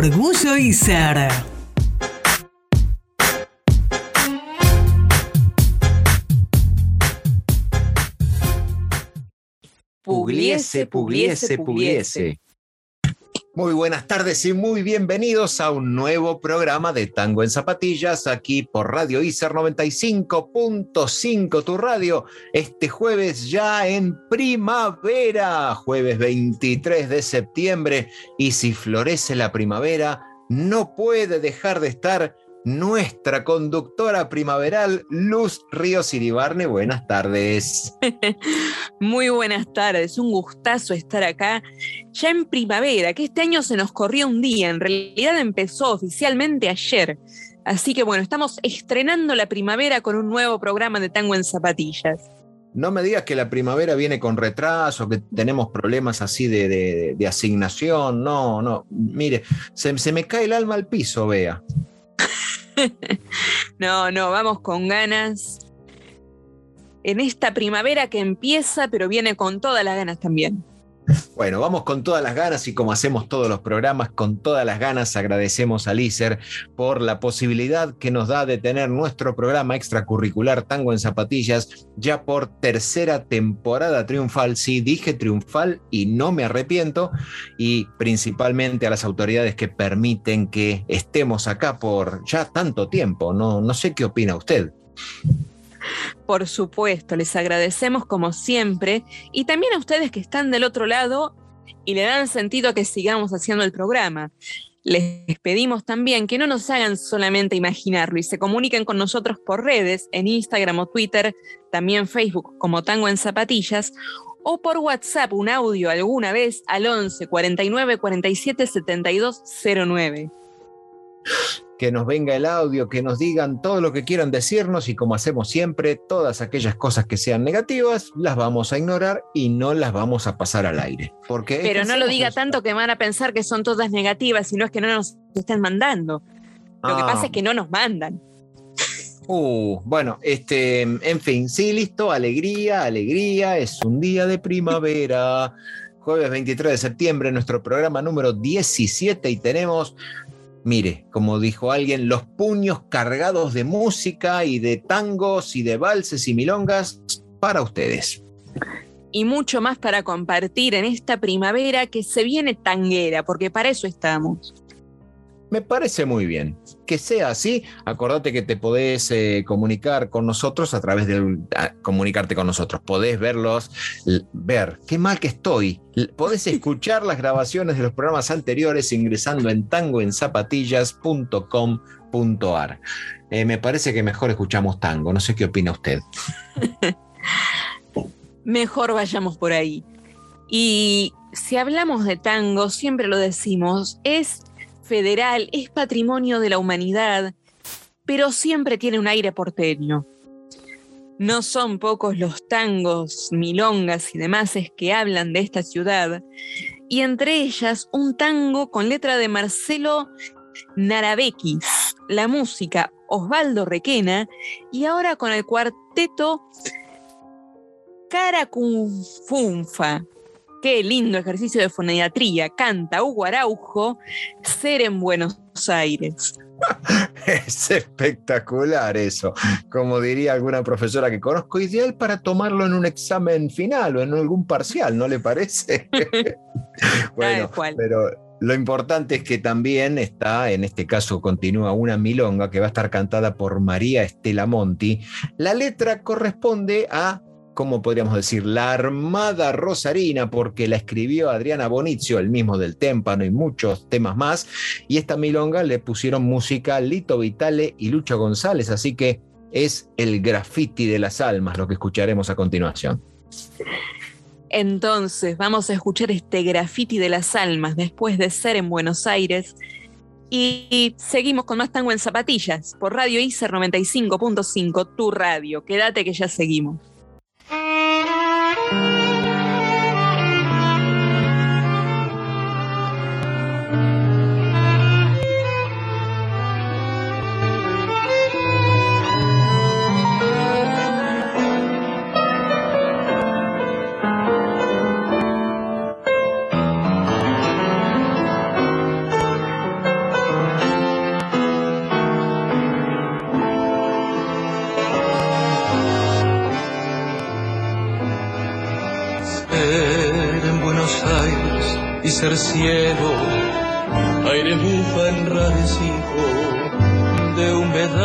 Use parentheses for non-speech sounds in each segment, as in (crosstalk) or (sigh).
Orgullo y ser. Pugliese, pugliese, pugliese. Muy buenas tardes y muy bienvenidos a un nuevo programa de Tango en Zapatillas aquí por Radio ICER 95.5, tu radio, este jueves ya en primavera, jueves 23 de septiembre, y si florece la primavera, no puede dejar de estar nuestra conductora primaveral, Luz Ríos Iribarne. Buenas tardes. (laughs) Muy buenas tardes, un gustazo estar acá ya en primavera, que este año se nos corrió un día, en realidad empezó oficialmente ayer. Así que bueno, estamos estrenando la primavera con un nuevo programa de Tango en Zapatillas. No me digas que la primavera viene con retraso, que tenemos problemas así de, asignación. No, no. Mire, se, se me cae el alma al piso, vea. (laughs) no, no, vamos con ganas. En esta primavera que empieza, pero viene con todas las ganas también. Bueno, vamos con todas las ganas y como hacemos todos los programas, con todas las ganas agradecemos a Lícer por la posibilidad que nos da de tener nuestro programa extracurricular Tango en Zapatillas ya por tercera temporada triunfal. Sí, dije triunfal y no me arrepiento. Y principalmente a las autoridades que permiten que estemos acá por ya tanto tiempo. No, no sé qué opina usted. Por supuesto, les agradecemos como siempre y también a ustedes que están del otro lado y le dan sentido a que sigamos haciendo el programa. Les pedimos también que no nos hagan solamente imaginarlo y se comuniquen con nosotros por redes, en Instagram o Twitter, también Facebook como Tango en Zapatillas, o por WhatsApp un audio alguna vez al 11 49 47 72 09 que nos venga el audio, que nos digan todo lo que quieran decirnos y como hacemos siempre, todas aquellas cosas que sean negativas las vamos a ignorar y no las vamos a pasar al aire. Porque Pero no lo diga tanto que van a pensar que son todas negativas, sino es que no nos estén mandando. Lo que pasa es ah. que no nos mandan. Uh, bueno, este, en fin, sí, listo, alegría, alegría, es un día de primavera. (laughs) Jueves 23 de septiembre, nuestro programa número 17 y tenemos Mire, como dijo alguien, los puños cargados de música y de tangos y de valses y milongas para ustedes. Y mucho más para compartir en esta primavera que se viene tanguera, porque para eso estamos. Me parece muy bien. Que sea así, acordate que te podés eh, comunicar con nosotros a través de comunicarte con nosotros. Podés verlos, ver qué mal que estoy. Podés (laughs) escuchar las grabaciones de los programas anteriores ingresando en tangoenzapatillas.com.ar. Eh, me parece que mejor escuchamos tango. No sé qué opina usted. (laughs) mejor vayamos por ahí. Y si hablamos de tango, siempre lo decimos, es federal, es patrimonio de la humanidad, pero siempre tiene un aire porteño. No son pocos los tangos, milongas y demás que hablan de esta ciudad, y entre ellas un tango con letra de Marcelo Narabekis, la música Osvaldo Requena, y ahora con el cuarteto Caracunfunfa, Qué lindo ejercicio de fonodiatría. Canta Hugo Araujo, Ser en Buenos Aires. (laughs) Es espectacular eso. Como diría alguna profesora que conozco, ideal para tomarlo en un examen final o en algún parcial, ¿no le parece? (laughs) (laughs) bueno, pero lo importante es que también está, en este caso continúa una milonga que va a estar cantada por María Estela Monti. La letra corresponde a ¿cómo podríamos decir? La Armada Rosarina, porque la escribió Adriana Bonizio, el mismo del Témpano y muchos temas más. Y esta milonga le pusieron música Lito Vitale y Lucho González, así que es el graffiti de las almas lo que escucharemos a continuación. Entonces vamos a escuchar este graffiti de las almas después de ser en Buenos Aires. Y seguimos con más tango en zapatillas por Radio ICER 95.5, tu radio. Quédate que ya seguimos. Thank you. Ser cielo, aire bufa enrarecido de humedad,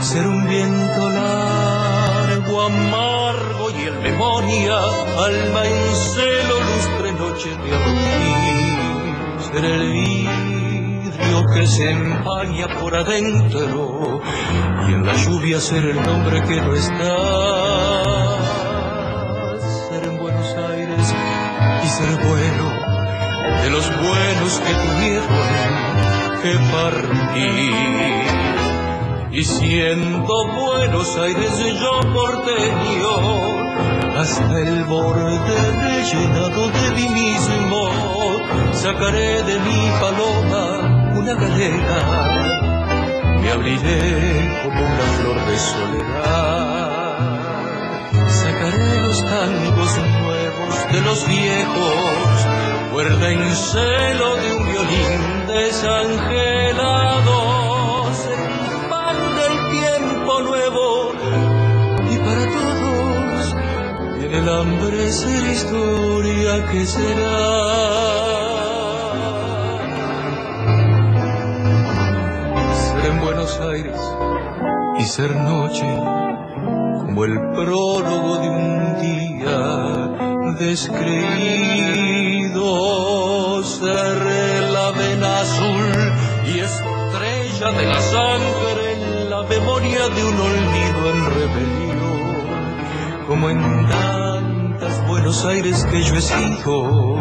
ser un viento largo, amargo y en memoria, alma en celo, lustre noche de abril, ser el vidrio que se empaña por adentro y en la lluvia ser el nombre que no está ser bueno de los buenos que tuvieron que partir. Y siendo Buenos Aires yo porteño, hasta el borde rellenado de mí mismo, sacaré de mi paloma una galera, me abriré como una flor de soledad, sacaré los tangos de los viejos, cuerda en celo de un violín desangelado, se expande el tiempo nuevo y para todos tiene el hambre ser historia que será. Ser en Buenos Aires y ser noche como el prólogo de un día descreído ser la vena azul y estrella de la sangre en la memoria de un olvido en rebelión, como en tantas Buenos Aires que yo he sido,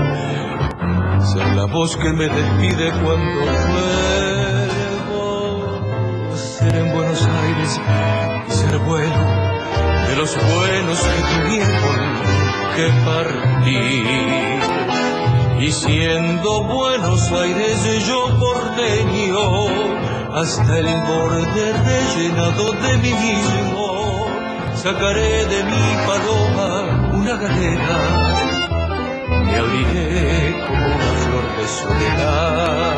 ser la voz que me despide cuando vuelvo, ser en Buenos Aires y ser bueno de los buenos que tuvieron que partir. Y siendo Buenos Aires yo porteño, hasta el borde rellenado de mí mismo, sacaré de mi paloma una galera, me abriré como una flor de soledad,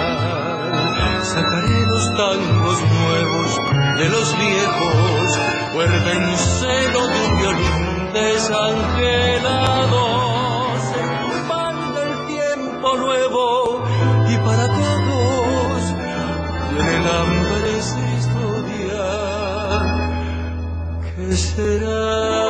sacaré los tangos nuevos de los viejos, cuerda en celo de un violín desangelado se expande el tiempo nuevo y para todos el hambre esa historia que será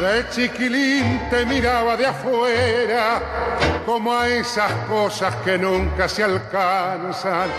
De chiquilín te miraba de afuera, como a esas cosas que nunca se alcanzan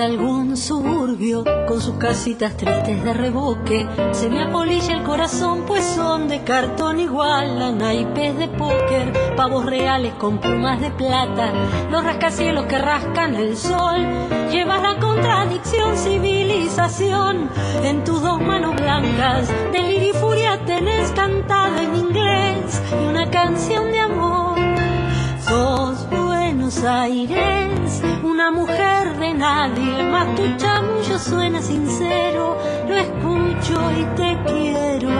por algún suburbio con sus casitas tristes de reboque. Se me apolilla el corazón, pues son de cartón igual a naipes de póker, pavos reales con plumas de plata, los rascacielos que rascan el sol. Llevas la contradicción, civilización en tus dos manos blancas. Delirio y furia tenés cantada en inglés y una canción de amor. Sos Buenos Aires una mujer de nadie, más tu chamullo suena sincero, lo escucho y te quiero.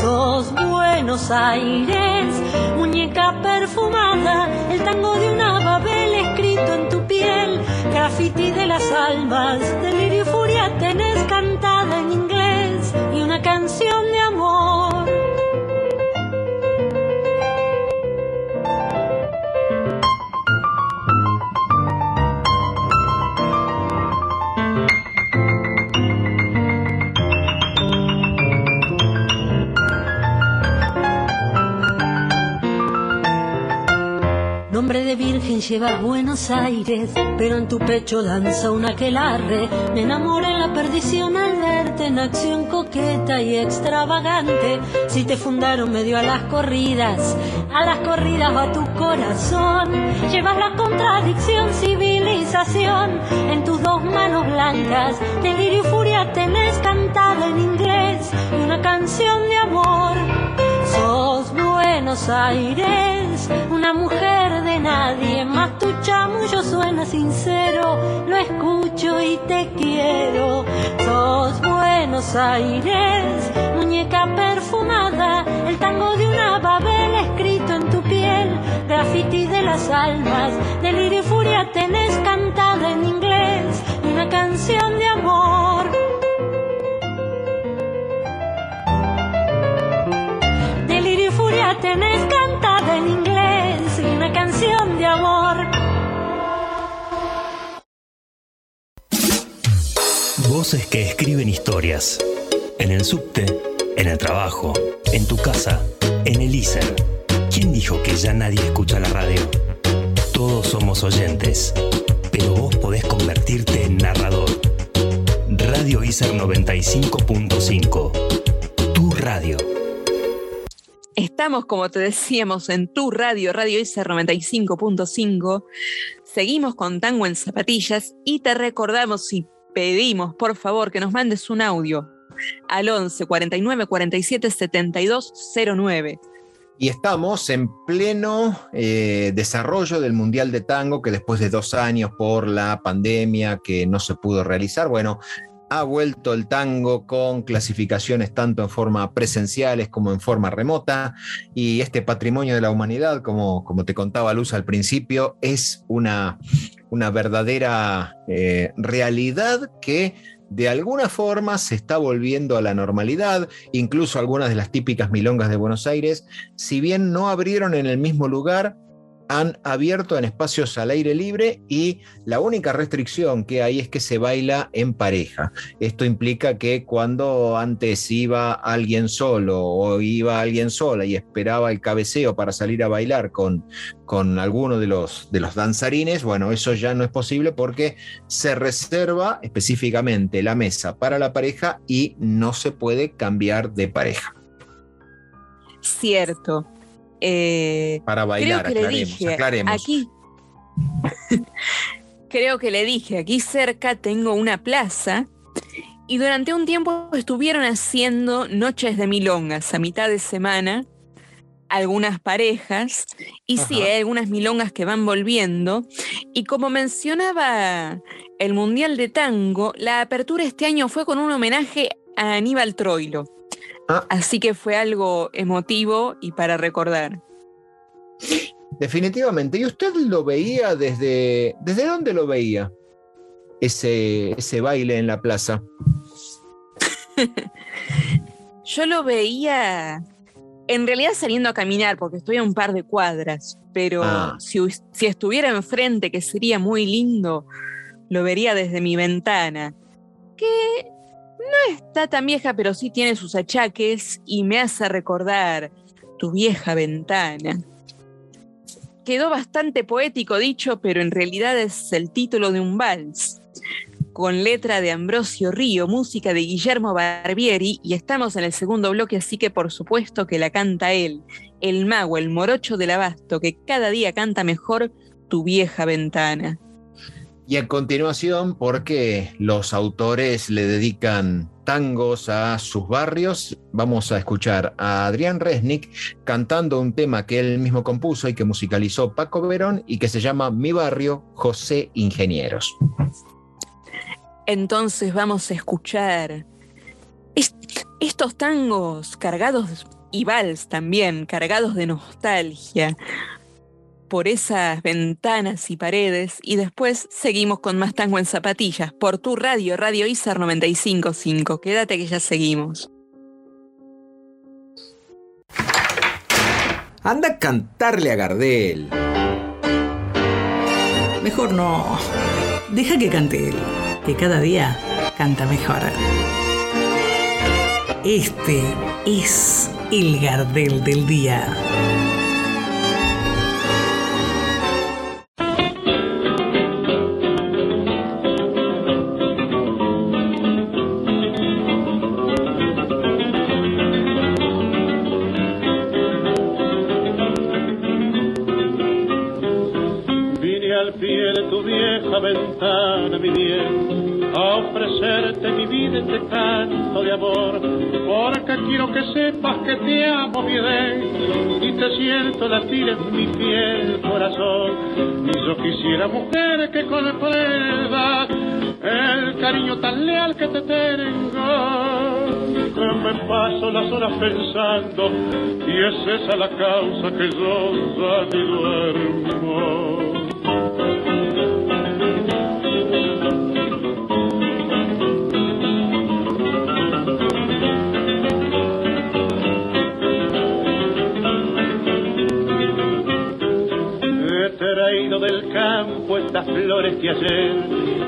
Sos Buenos Aires, muñeca perfumada, el tango de una babel escrito en tu piel, graffiti de las almas, delirio y furia tenés de virgen llevas Buenos Aires, pero en tu pecho danza un aquelarre. Me enamoré en la perdición al verte en acción coqueta y extravagante. Si te fundaron medio a las corridas, a las corridas va tu corazón. Llevas la contradicción, civilización en tus dos manos blancas. Delirio y furia tenés cantada en inglés una canción de amor. Sos Buenos Aires, una mujer de nadie, más tu chamullo suena sincero, lo escucho y te quiero. Sos Buenos Aires, muñeca perfumada, el tango de una babel escrito en tu piel, graffiti de las almas, delirio y furia tenés cantada en inglés, una canción de amor. Delirio furia tenés cantada en inglés de amor. Voces que escriben historias. En el subte, en el trabajo, en tu casa, en el ISER. ¿Quién dijo que ya nadie escucha la radio? Todos somos oyentes, pero vos podés convertirte en narrador. Radio ISER 95.5. Tu radio. Estamos, como te decíamos, en tu radio, Radio ICER 95.5. Seguimos con Tango en Zapatillas y te recordamos y pedimos, por favor, que nos mandes un audio al 11 49 47 72 09. Y estamos en pleno eh, desarrollo del Mundial de Tango, que después de dos años por la pandemia que no se pudo realizar, bueno, ha vuelto el tango con clasificaciones tanto en forma presenciales como en forma remota. Y este patrimonio de la humanidad, como, como te contaba Luz al principio, es una, una verdadera eh, realidad que de alguna forma se está volviendo a la normalidad, incluso algunas de las típicas milongas de Buenos Aires, si bien no abrieron en el mismo lugar, han abierto en espacios al aire libre y la única restricción que hay es que se baila en pareja. Esto implica que cuando antes iba alguien solo o iba alguien sola y esperaba el cabeceo para salir a bailar con, con alguno de los, de los danzarines, bueno, eso ya no es posible porque se reserva específicamente la mesa para la pareja y no se puede cambiar de pareja. Cierto. Eh, Para bailar, creo que aclaremos, le dije, aclaremos. Aquí. (laughs) creo que le dije, aquí cerca tengo una plaza y durante un tiempo estuvieron haciendo noches de milongas a mitad de semana, algunas parejas, y sí, hay algunas milongas que van volviendo. Y como mencionaba el Mundial de Tango, la apertura este año fue con un homenaje a Aníbal Troilo. Ah. Así que fue algo emotivo y para recordar. Definitivamente. ¿Y usted lo veía desde... ¿Desde dónde lo veía? Ese, ese baile en la plaza. (laughs) Yo lo veía en realidad saliendo a caminar, porque estoy a un par de cuadras, pero Ah. si, si estuviera enfrente, que sería muy lindo, lo vería desde mi ventana, que no está tan vieja, pero sí tiene sus achaques y me hace recordar tu vieja ventana. Quedó bastante poético dicho, pero en realidad es el título de un vals con letra de Ambrosio Río, música de Guillermo Barbieri, y estamos en el segundo bloque, así que por supuesto que la canta él, el mago, el morocho del abasto, que cada día canta mejor tu vieja ventana. Y a continuación, porque los autores le dedican tangos a sus barrios, vamos a escuchar a Adrián Resnick cantando un tema que él mismo compuso y que musicalizó Paco Verón y que se llama Mi barrio, José Ingenieros. Entonces vamos a escuchar estos tangos cargados y vals también, cargados de nostalgia por esas ventanas y paredes y después seguimos con más tango en zapatillas por tu radio, Radio ISAR 955. Quédate que ya seguimos. Anda a cantarle a Gardel. Mejor no. Deja que cante él, que cada día canta mejor. Este es el Gardel del día. Que te amo bien y te siento latir en mi piel corazón. Y yo quisiera, mujer, que comprenda el cariño tan leal que te tengo. Que me paso las horas pensando y es esa la causa que yo ya ni duermo. Que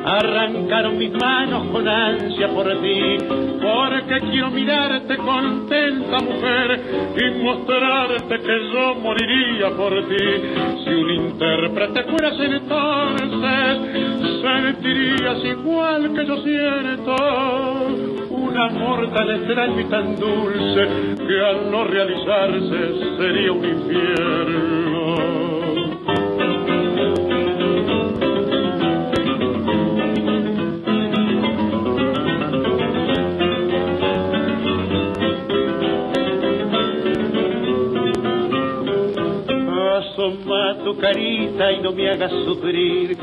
arrancaron mis manos con ansia por ti, porque quiero mirarte contenta mujer y mostrarte que yo moriría por ti. Si un intérprete fueras entonces, sentirías igual que yo siento un amor tan extraño y tan dulce que al no realizarse sería un infierno. Asoma tu carita y no me hagas sufrir.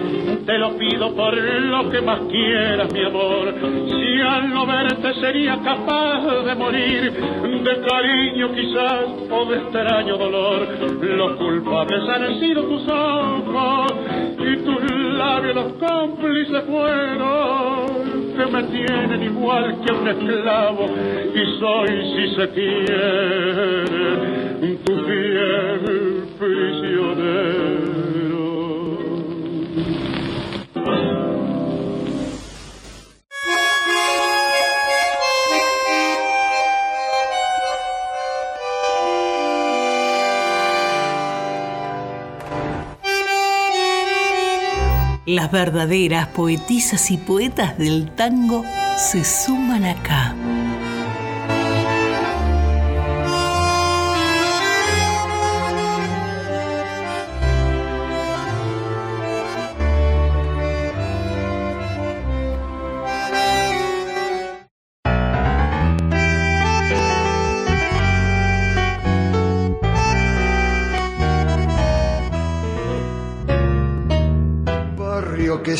Te lo pido por lo que más quieras, mi amor. Si al no verte sería capaz de morir, de cariño quizás o de extraño dolor. Los culpables han sido tus ojos y tus labios los cómplices fueron que me tienen igual que un esclavo y soy, si se quiere, Las verdaderas poetisas y poetas del tango se suman acá.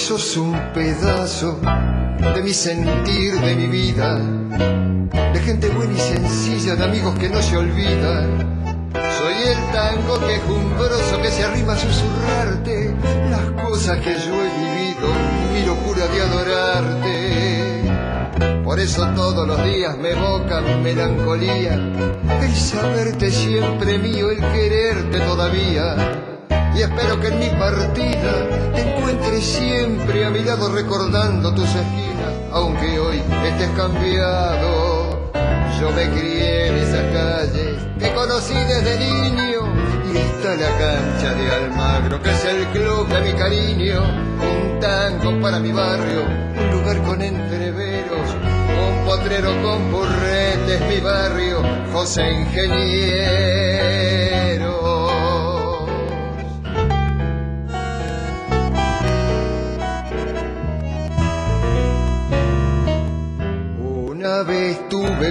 Sos un pedazo de mi sentir, de mi vida, de gente buena y sencilla, de amigos que no se olvidan. Soy el tango quejumbroso que se arrima a susurrarte las cosas que yo he vivido, mi locura de adorarte. Por eso todos los días me evoca mi melancolía, el saberte siempre mío, el quererte todavía. Y espero que en mi partida te encuentres siempre a mi lado recordando tus esquinas, aunque hoy estés cambiado. Yo me crié en esas calles que conocí desde niño y está la cancha de Almagro, que es el club de mi cariño. Un tango para mi barrio, un lugar con entreveros, un potrero con burretes, mi barrio, José Ingeniero.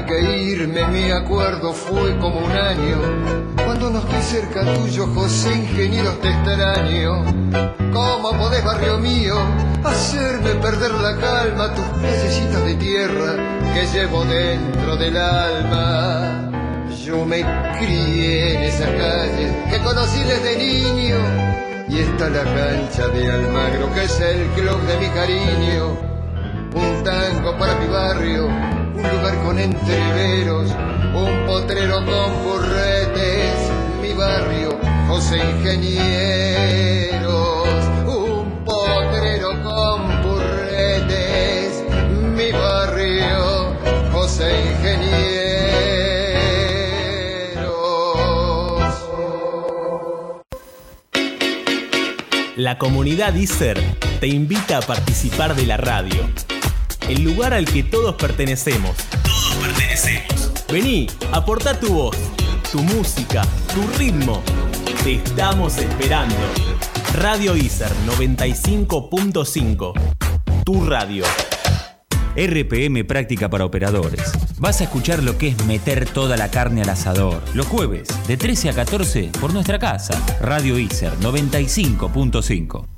Que irme, mi acuerdo fue como un año. Cuando no estoy cerca tuyo, José Ingeniero, te extraño. ¿Cómo podés, barrio mío, hacerme perder la calma, tus playecitas de tierra que llevo dentro del alma? Yo me crié en esa calle que conocí desde niño. Y está la cancha de Almagro, que es el club de mi cariño un tango para mi barrio, un lugar con entreveros, un potrero con burretes, mi barrio, José Ingenieros, un potrero con burretes, mi barrio, José Ingenieros. La comunidad ISER te invita a participar de la radio el lugar al que todos pertenecemos. Todos pertenecemos. Vení, aporta tu voz, tu música, tu ritmo. Te estamos esperando. Radio ISER 95.5. Tu radio. RPM Práctica para Operadores. Vas a escuchar lo que es meter toda la carne al asador. Los jueves, de 13 a 14, por nuestra casa. Radio ISER 95.5.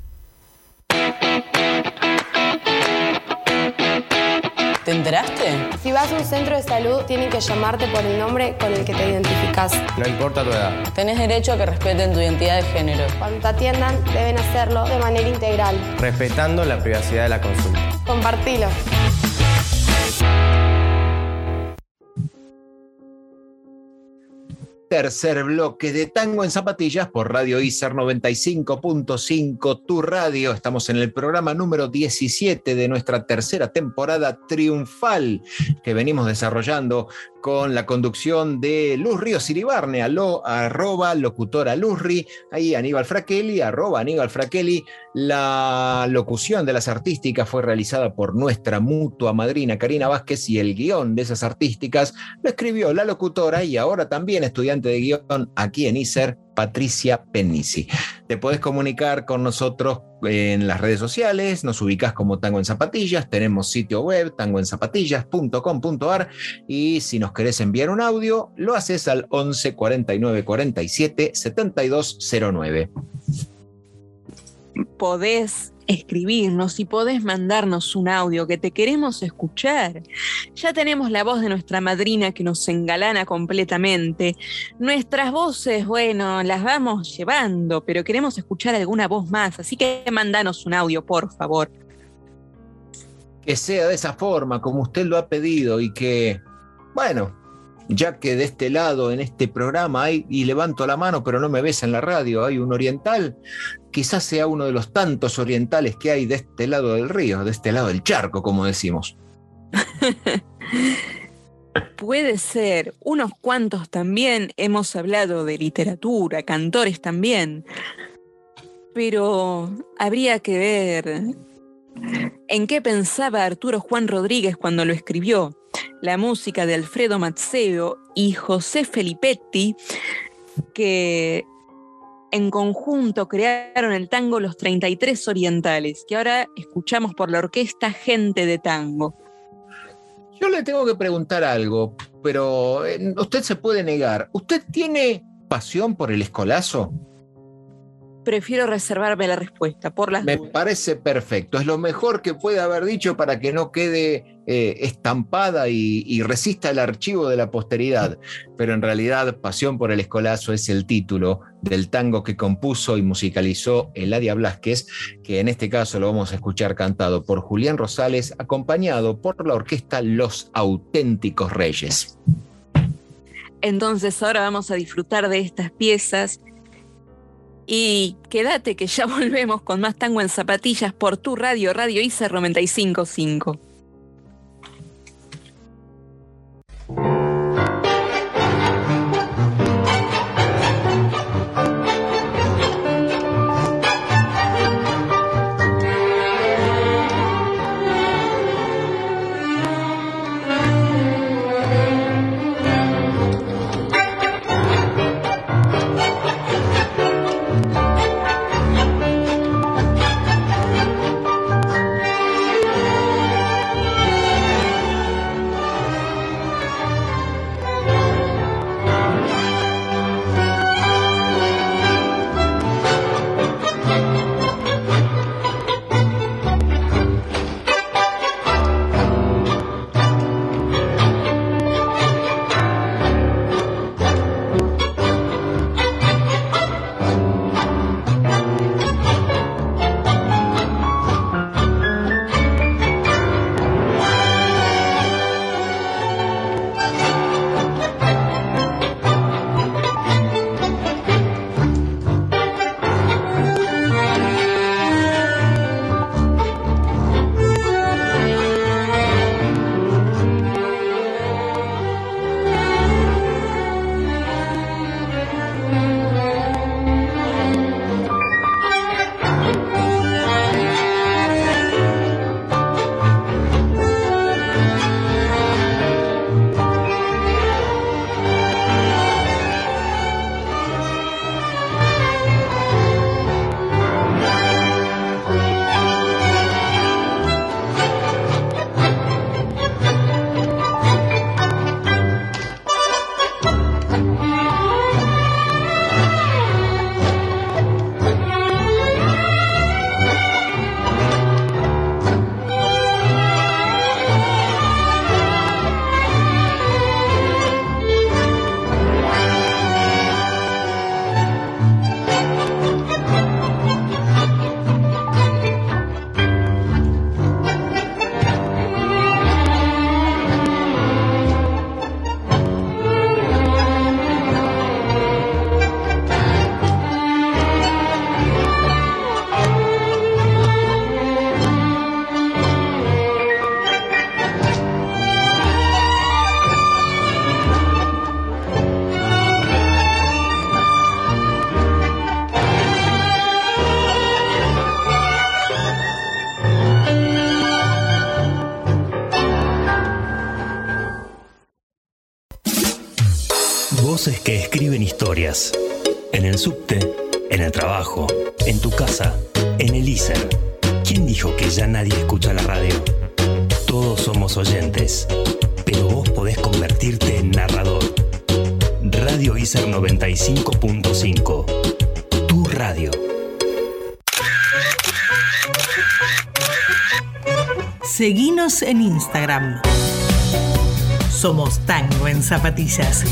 ¿Te enteraste? Si vas a un centro de salud, tienen que llamarte por el nombre con el que te identificas. No importa tu edad. Tenés derecho a que respeten tu identidad de género. Cuando te atiendan, deben hacerlo de manera integral. Respetando la privacidad de la consulta. Compartilo. Tercer bloque de Tango en Zapatillas por Radio ISER 95.5, tu radio. Estamos en el programa número 17 de nuestra tercera temporada triunfal que venimos desarrollando con la conducción de Luz Ríos Iribarne, alo, arroba locutora Luzri, ahí Aníbal Fraquelli, arroba Aníbal Fraquelli. La locución de las artísticas fue realizada por nuestra mutua madrina Karina Vázquez y el guion de esas artísticas lo escribió la locutora y ahora también estudiante de guion aquí en ISER, Patricia Penisi. Te puedes comunicar con nosotros en las redes sociales, nos ubicas como Tango en Zapatillas, tenemos sitio web tangoenzapatillas.com.ar y si nos querés enviar un audio, lo haces al 11 49 47 7209. Podés escribirnos y podés mandarnos un audio que te queremos escuchar. Ya tenemos la voz de nuestra madrina que nos engalana completamente. Nuestras voces, bueno, las vamos llevando, pero queremos escuchar alguna voz más, así que mandanos un audio, por favor. Que sea de esa forma, como usted lo ha pedido y que, bueno, ya que de este lado, en este programa, hay, y levanto la mano, pero no me ves en la radio, hay un oriental, quizás sea uno de los tantos orientales que hay de este lado del río, de este lado del charco, como decimos. (laughs) Puede ser, unos cuantos también, hemos hablado de literatura, cantores también, pero habría que ver en qué pensaba Arturo Juan Rodríguez cuando lo escribió la música de Alfredo Mazzeo y José Felipetti, que en conjunto crearon el tango Los 33 Orientales, que ahora escuchamos por la orquesta Gente de Tango. Yo le tengo que preguntar algo, pero eh, usted se puede negar. ¿Usted tiene pasión por el escolazo? Prefiero reservarme la respuesta por las Me parece perfecto. Es lo mejor que puede haber dicho para que no quede eh, estampada y, resista el archivo de la posteridad. (laughs) Pero en realidad, Pasión por el Escolazo es el título del tango que compuso y musicalizó Eladia Blasquez, que en este caso lo vamos a escuchar cantado por Julián Rosales, acompañado por la orquesta Los Auténticos Reyes. Entonces ahora vamos a disfrutar de estas piezas y quédate que ya (laughs) volvemos con más tango en zapatillas por tu radio, Radio ICER 955. En el subte, en el trabajo, en tu casa, en el ISER. ¿Quién dijo que ya nadie escucha la radio? Todos somos oyentes, pero vos podés convertirte en narrador. Radio ISER 95.5. Tu radio. Seguinos en Instagram. Somos Tango en Zapatillas.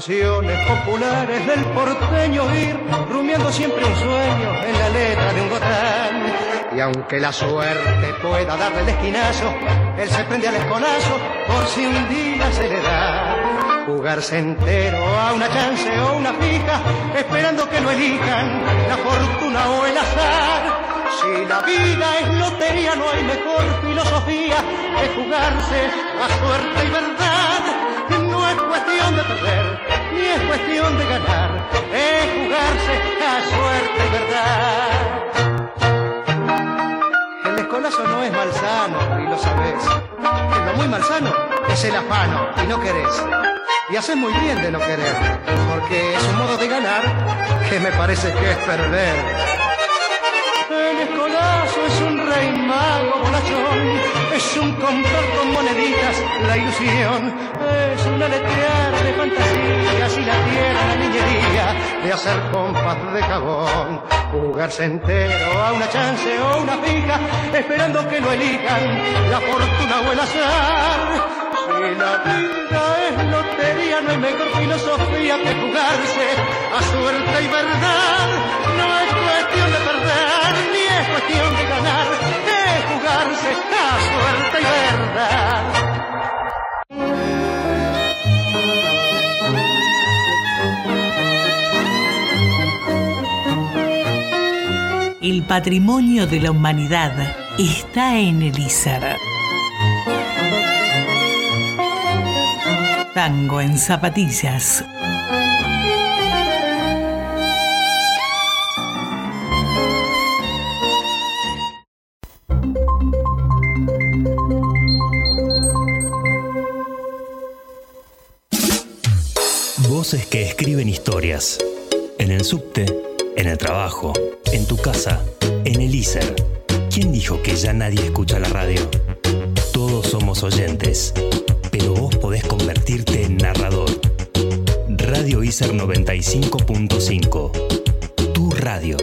Populares del porteño ir rumiando siempre un sueño en la letra de un gotán. Y aunque la suerte pueda darle el esquinazo, él se prende al escolazo por si un día se le da. Jugarse entero a una chance o una fija, esperando que lo elijan la fortuna o el azar. Si la vida es lotería, no hay mejor filosofía que jugarse a suerte y verdad. No es cuestión de perder, ni es cuestión de ganar, es jugarse a suerte verdad. El escolazo no es malsano, y lo sabes. Lo muy malsano es el afano, y no querés. Y haces muy bien de no querer, porque es un modo de ganar que me parece que es perder. El escolazo es un rey mago bonachón, es un comprar con moneditas la ilusión, es una letrear de fantasías y la tierra la niñería de hacer pompas de jabón, jugarse entero a una chance o una fija, esperando que lo elijan la fortuna o el azar. Si la vida es lotería, no hay mejor filosofía que jugarse a suerte y verdad. No es cuestión de perder, ni es cuestión de ganar, a suerte verdad. El patrimonio de la humanidad está en el ISER. Tango en zapatillas. Voces que escriben historias. En el subte, en el trabajo, en tu casa, en el ISER. ¿Quién dijo que ya nadie escucha la radio? Todos somos oyentes, pero vos podés convertirte en narrador. Radio ISER 95.5. Tu radio.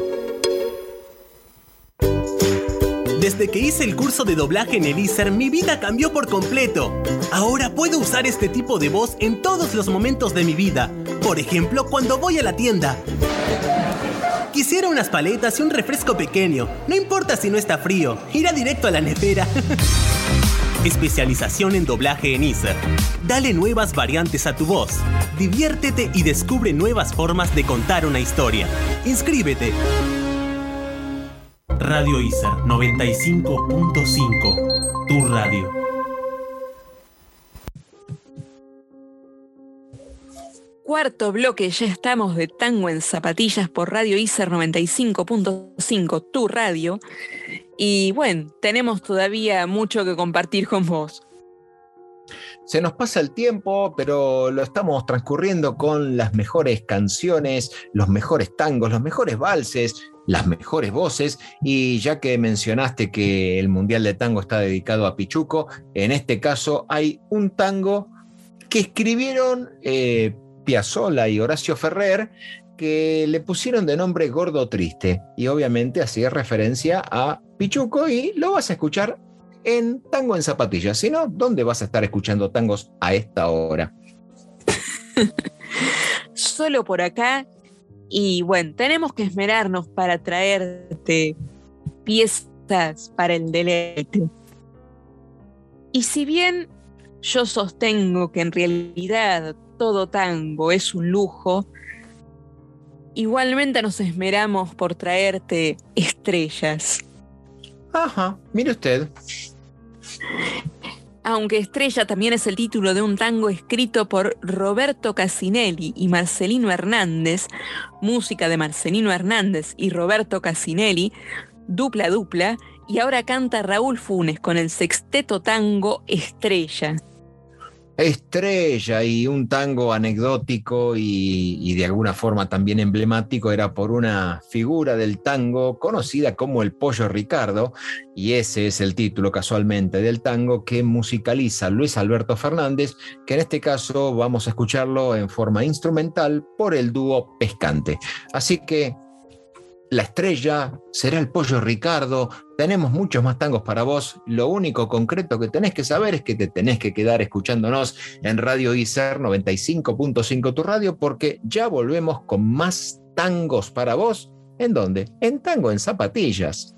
Desde que hice el curso de doblaje en el ISER, mi vida cambió por completo. Ahora puedo usar este tipo de voz en todos los momentos de mi vida. Por ejemplo, cuando voy a la tienda. Quisiera unas paletas y un refresco pequeño. No importa si no está frío, irá directo a la nevera. (laughs) Especialización en doblaje en ISER. Dale nuevas variantes a tu voz. Diviértete y descubre nuevas formas de contar una historia. Inscríbete. Radio ISER 95.5. Tu radio. Cuarto bloque, ya estamos de tango en zapatillas por Radio ICER 95.5, tu radio. Y bueno, tenemos todavía mucho que compartir con vos. Se nos pasa el tiempo, pero lo estamos transcurriendo con las mejores canciones, los mejores tangos, los mejores valses, las mejores voces. Y ya que mencionaste que el Mundial de Tango está dedicado a Pichuco, en este caso hay un tango que escribieron eh, Piazzolla y Horacio Ferrer, que le pusieron de nombre Gordo Triste. Y obviamente hacía referencia a Pichuco y lo vas a escuchar en Tango en Zapatillas. Si no, ¿dónde vas a estar escuchando tangos a esta hora? (laughs) Solo por acá. Y bueno, tenemos que esmerarnos para traerte piezas para el deleite. Y si bien yo sostengo que en realidad todo tango es un lujo, igualmente nos esmeramos por traerte estrellas. Ajá, mire usted. Aunque Estrella también es el título de un tango escrito por Roberto Casinelli y Marcelino Hernández, música de Marcelino Hernández y Roberto Casinelli, dupla dupla, y ahora canta Raúl Funes con el sexteto tango Estrella. Estrella y un tango anecdótico y, y, de alguna forma también emblemático era por una figura del tango conocida como el Pollo Ricardo, y ese es el título casualmente del tango que musicaliza Luis Alberto Fernández, que en este caso vamos a escucharlo en forma instrumental por el dúo Pescante. Así que la estrella será el pollo Ricardo. Tenemos muchos más tangos para vos. Lo único concreto que tenés que saber es que te tenés que quedar escuchándonos en Radio ICER 95.5 tu radio porque ya volvemos con más tangos para vos. ¿En dónde? En Tango en Zapatillas.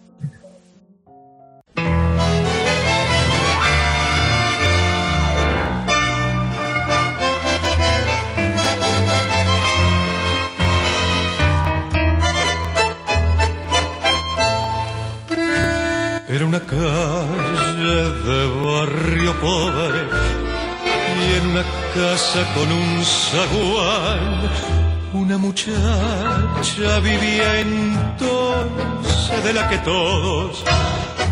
Con un zaguán una muchacha vivía entonces de la que todos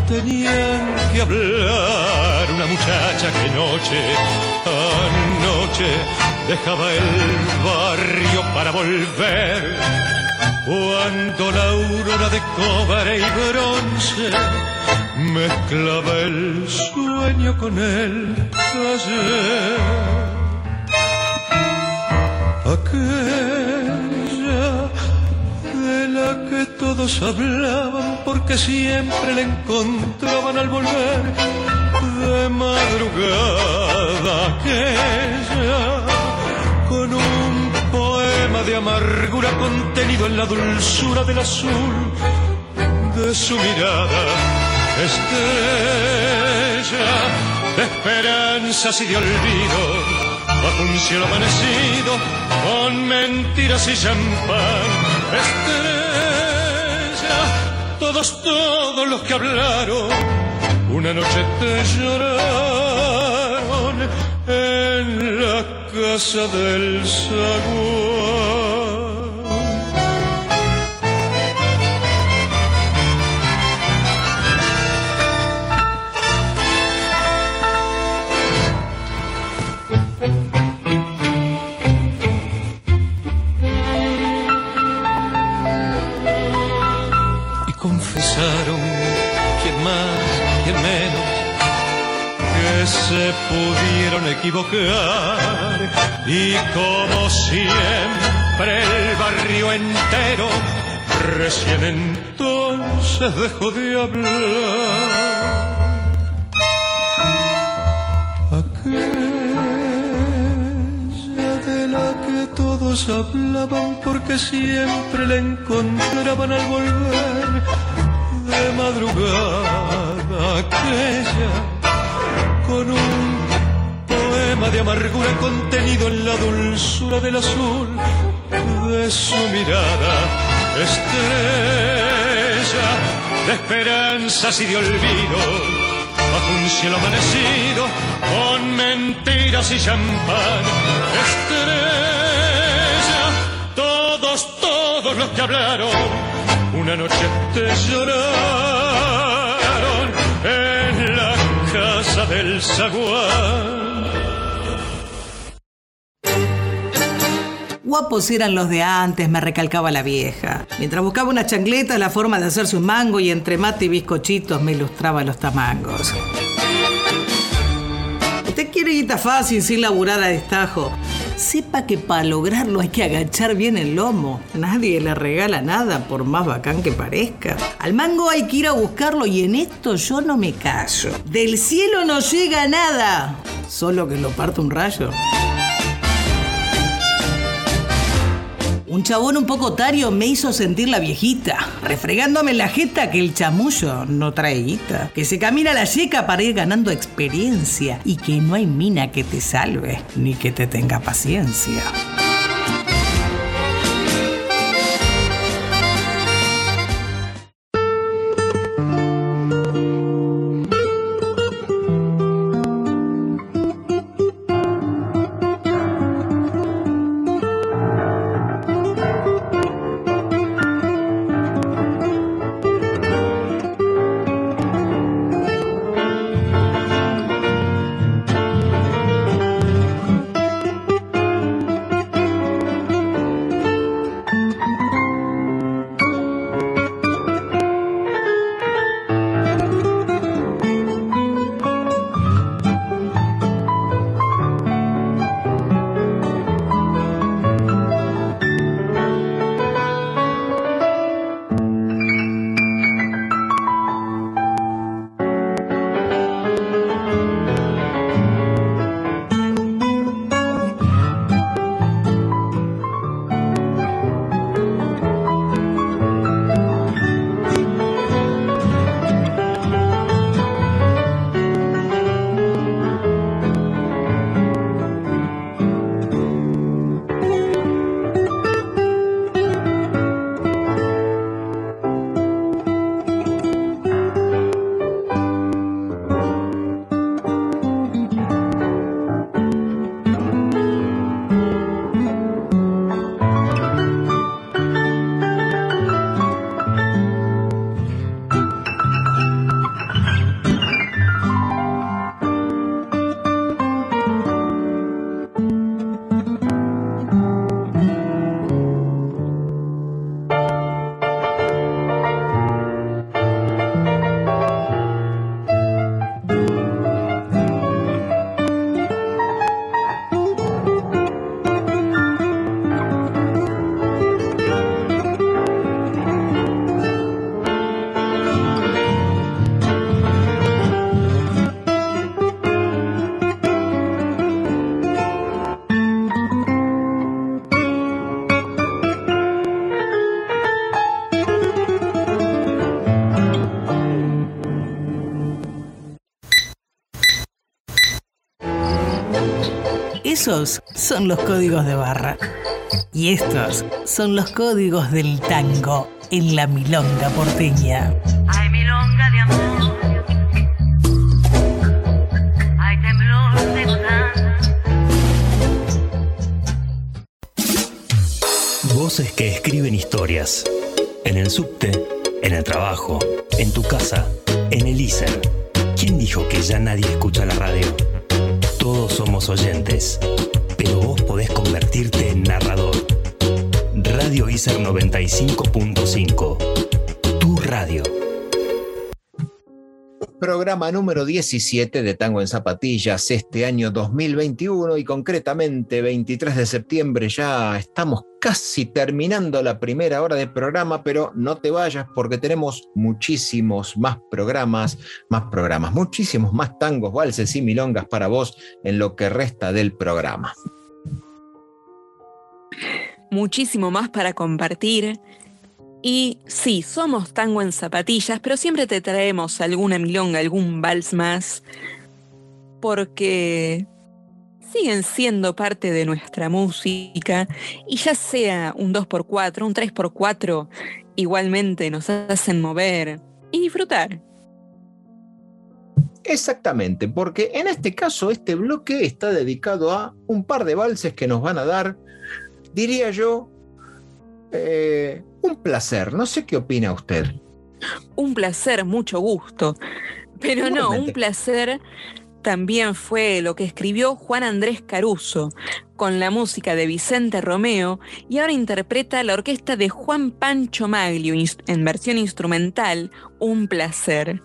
tenían que hablar. Una muchacha que noche a noche dejaba el barrio para volver. Cuando la aurora de cobre y bronce mezclaba el sueño con el ayer. Aquella de la que todos hablaban porque siempre la encontraban al volver de madrugada. Aquella con un poema de amargura contenido en la dulzura del azul de su mirada estrella de esperanzas y de olvido, un cielo amanecido, con mentiras y champán. Estrella, todos, todos los que hablaron, una noche te lloraron en la casa del saguán. Pudieron equivocar. Y como siempre el barrio entero recién entonces dejó de hablar. Aquella de la que todos hablaban porque siempre la encontraban al volver de madrugada aquella con un poema de amargura contenido en la dulzura del azul de su mirada estrella de esperanzas y de olvido bajo un cielo amanecido con mentiras y champán estrella todos todos los que hablaron una noche te lloraron zaguán. Guapos eran los de antes, me recalcaba la vieja. Mientras buscaba una chancleta, la forma de hacerse un mango y entre mate y bizcochitos me ilustraba los tamangos. Usted quiere guita fácil sin laburar a destajo. Sepa que para lograrlo hay que agachar bien el lomo. Nadie le regala nada por más bacán que parezca. Al mango hay que ir a buscarlo y en esto yo no me callo. Del cielo no llega nada, solo que lo parte un rayo. Un chabón un poco tario me hizo sentir la viejita, refregándome la jeta que el chamullo no trae guita, que se camina la yeca para ir ganando experiencia y que no hay mina que te salve ni que te tenga paciencia. Esos son los códigos de barra. Y estos son los códigos del tango en la milonga porteña. Hay milonga de amor. Hay temblor de gozar. Voces que escriben historias. En el subte, en el trabajo, en tu casa, en el ISER. ¿Quién dijo que ya nadie escucha la radio? Somos oyentes, pero vos podés convertirte en narrador. Radio ISER 95.5. Tu radio. Programa número 17 de Tango en Zapatillas este año 2021 y concretamente 23 de septiembre ya estamos casi terminando la primera hora de programa, pero no te vayas porque tenemos muchísimos más programas, más programas, muchísimos más tangos, valses y milongas para vos en lo que resta del programa. Muchísimo más para compartir. Y sí, somos tango en zapatillas, pero siempre te traemos alguna milonga, algún vals más, porque siguen siendo parte de nuestra música y ya sea un 2x4, un 3x4, igualmente nos hacen mover y disfrutar. Exactamente, porque en este caso este bloque está dedicado a un par de valses que nos van a dar, diría yo, eh, un placer. No sé qué opina usted. Un placer, mucho gusto. Pero no, un placer también fue lo que escribió Juan Andrés Caruso con la música de Vicente Romeo y ahora interpreta la orquesta de Juan Pancho Maglio en versión instrumental, Un placer.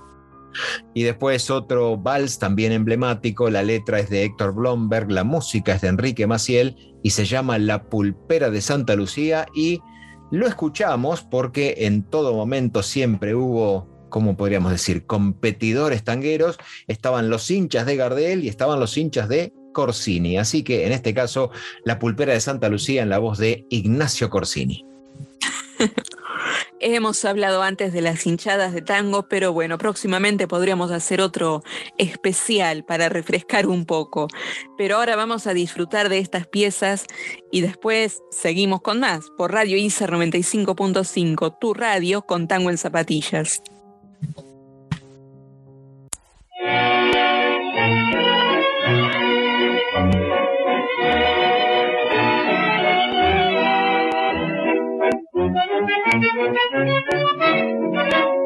Y después otro vals también emblemático, la letra es de Héctor Blomberg, la música es de Enrique Maciel y se llama La Pulpera de Santa Lucía y lo escuchamos porque en todo momento siempre hubo, ¿cómo podríamos decir?, competidores tangueros, estaban los hinchas de Gardel y estaban los hinchas de Corsini. Así que en este caso, La Pulpera de Santa Lucía en la voz de Ignacio Corsini. (laughs) Hemos hablado antes de las hinchadas de tango, pero bueno, próximamente podríamos hacer otro especial para refrescar un poco. Pero ahora vamos a disfrutar de estas piezas y después seguimos con más por Radio ICER 95.5, tu radio con tango en zapatillas. Thank you.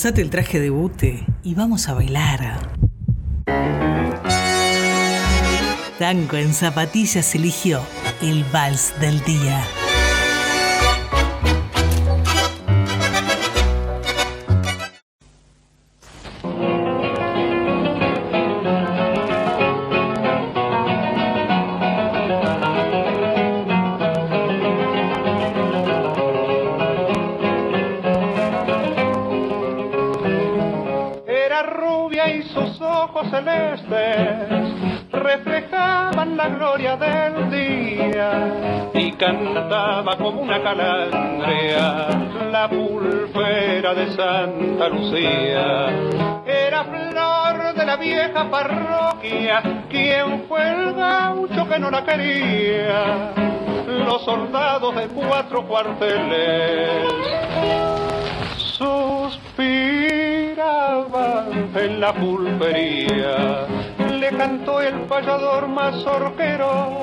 Calzate el traje de bute y vamos a bailar. Tango en zapatillas eligió el vals del día. Cantaba como una calandria la pulpera de Santa Lucía. Era flor de la vieja parroquia, quien fue el gaucho que no la quería. Los soldados de cuatro cuarteles suspiraban en la pulpería. Le cantó el payador mazorquero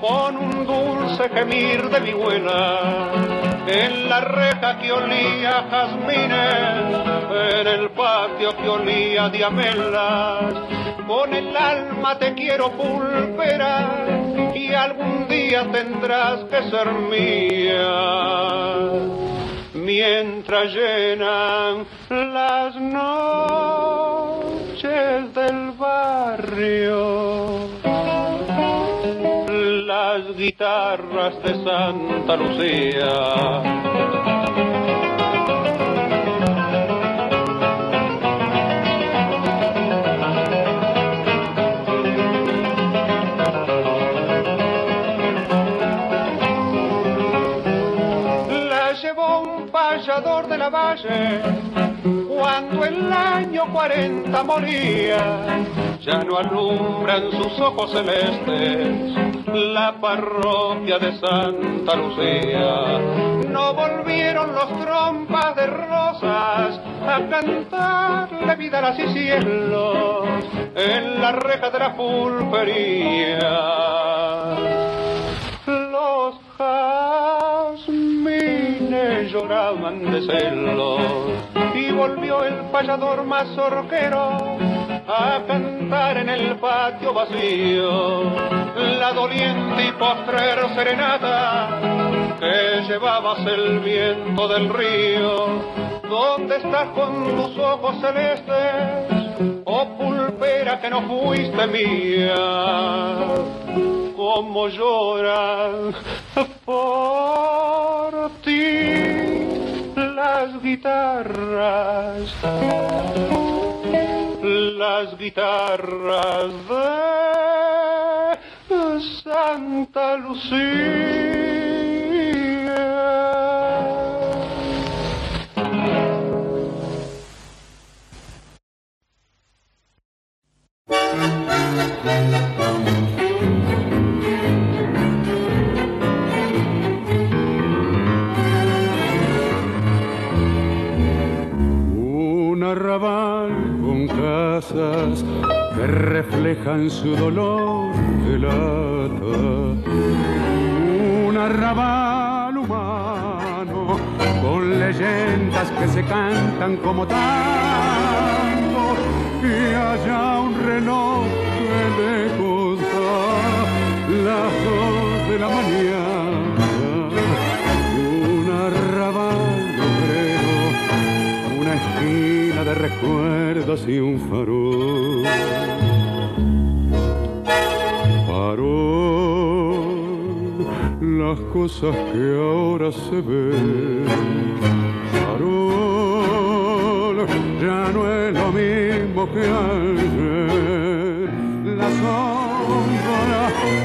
con dulce gemir de vihuela en la reja que olía jazmines, en el patio que olía diamelas, con el alma te quiero pulperar y algún día tendrás que ser mía. Mientras llenan las noches del barrio, guitarras de Santa Lucía. La llevó un payador de la valle cuando el año 40 moría. Ya no alumbran sus ojos celestes la parroquia de Santa Lucía. No volvieron los trompas de rosas a cantarle vidalas y cielos en la reja de la pulpería. Los jazmines lloraban de celos y volvió el payador mazorquero a cantar en el patio vacío la doliente y postrer serenata que llevabas el viento del río. ¿Dónde estás con tus ojos celestes? Oh pulpera que no fuiste mía, como lloran por ti las guitarras, las guitarras de Santa Lucía. Que reflejan su dolor de lata. Un arrabal humano con leyendas que se cantan como tango. Y allá un reloj que lejos da las dos de la mañana. Recuerdos y un farol. Farol, las cosas que ahora se ven. Farol, ya no es lo mismo que ayer.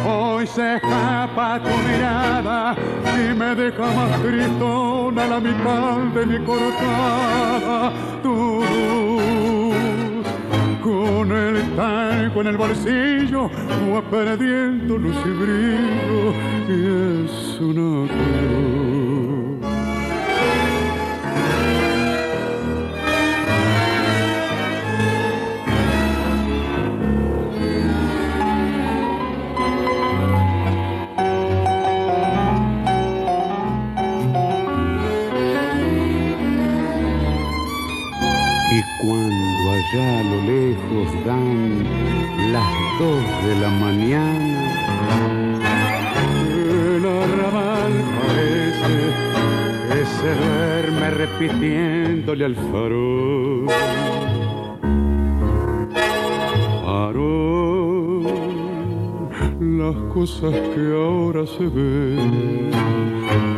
Hoy se escapa tu mirada y me deja más tristona la mitad de mi cortada. Tu luz con el talco en el bolsillo va perdiendo luz y brillo y es una cruz. Y cuando allá a lo lejos dan las dos de la mañana, el arrabal parece que se duerme repitiéndole al farol. Farol, las cosas que ahora se ven.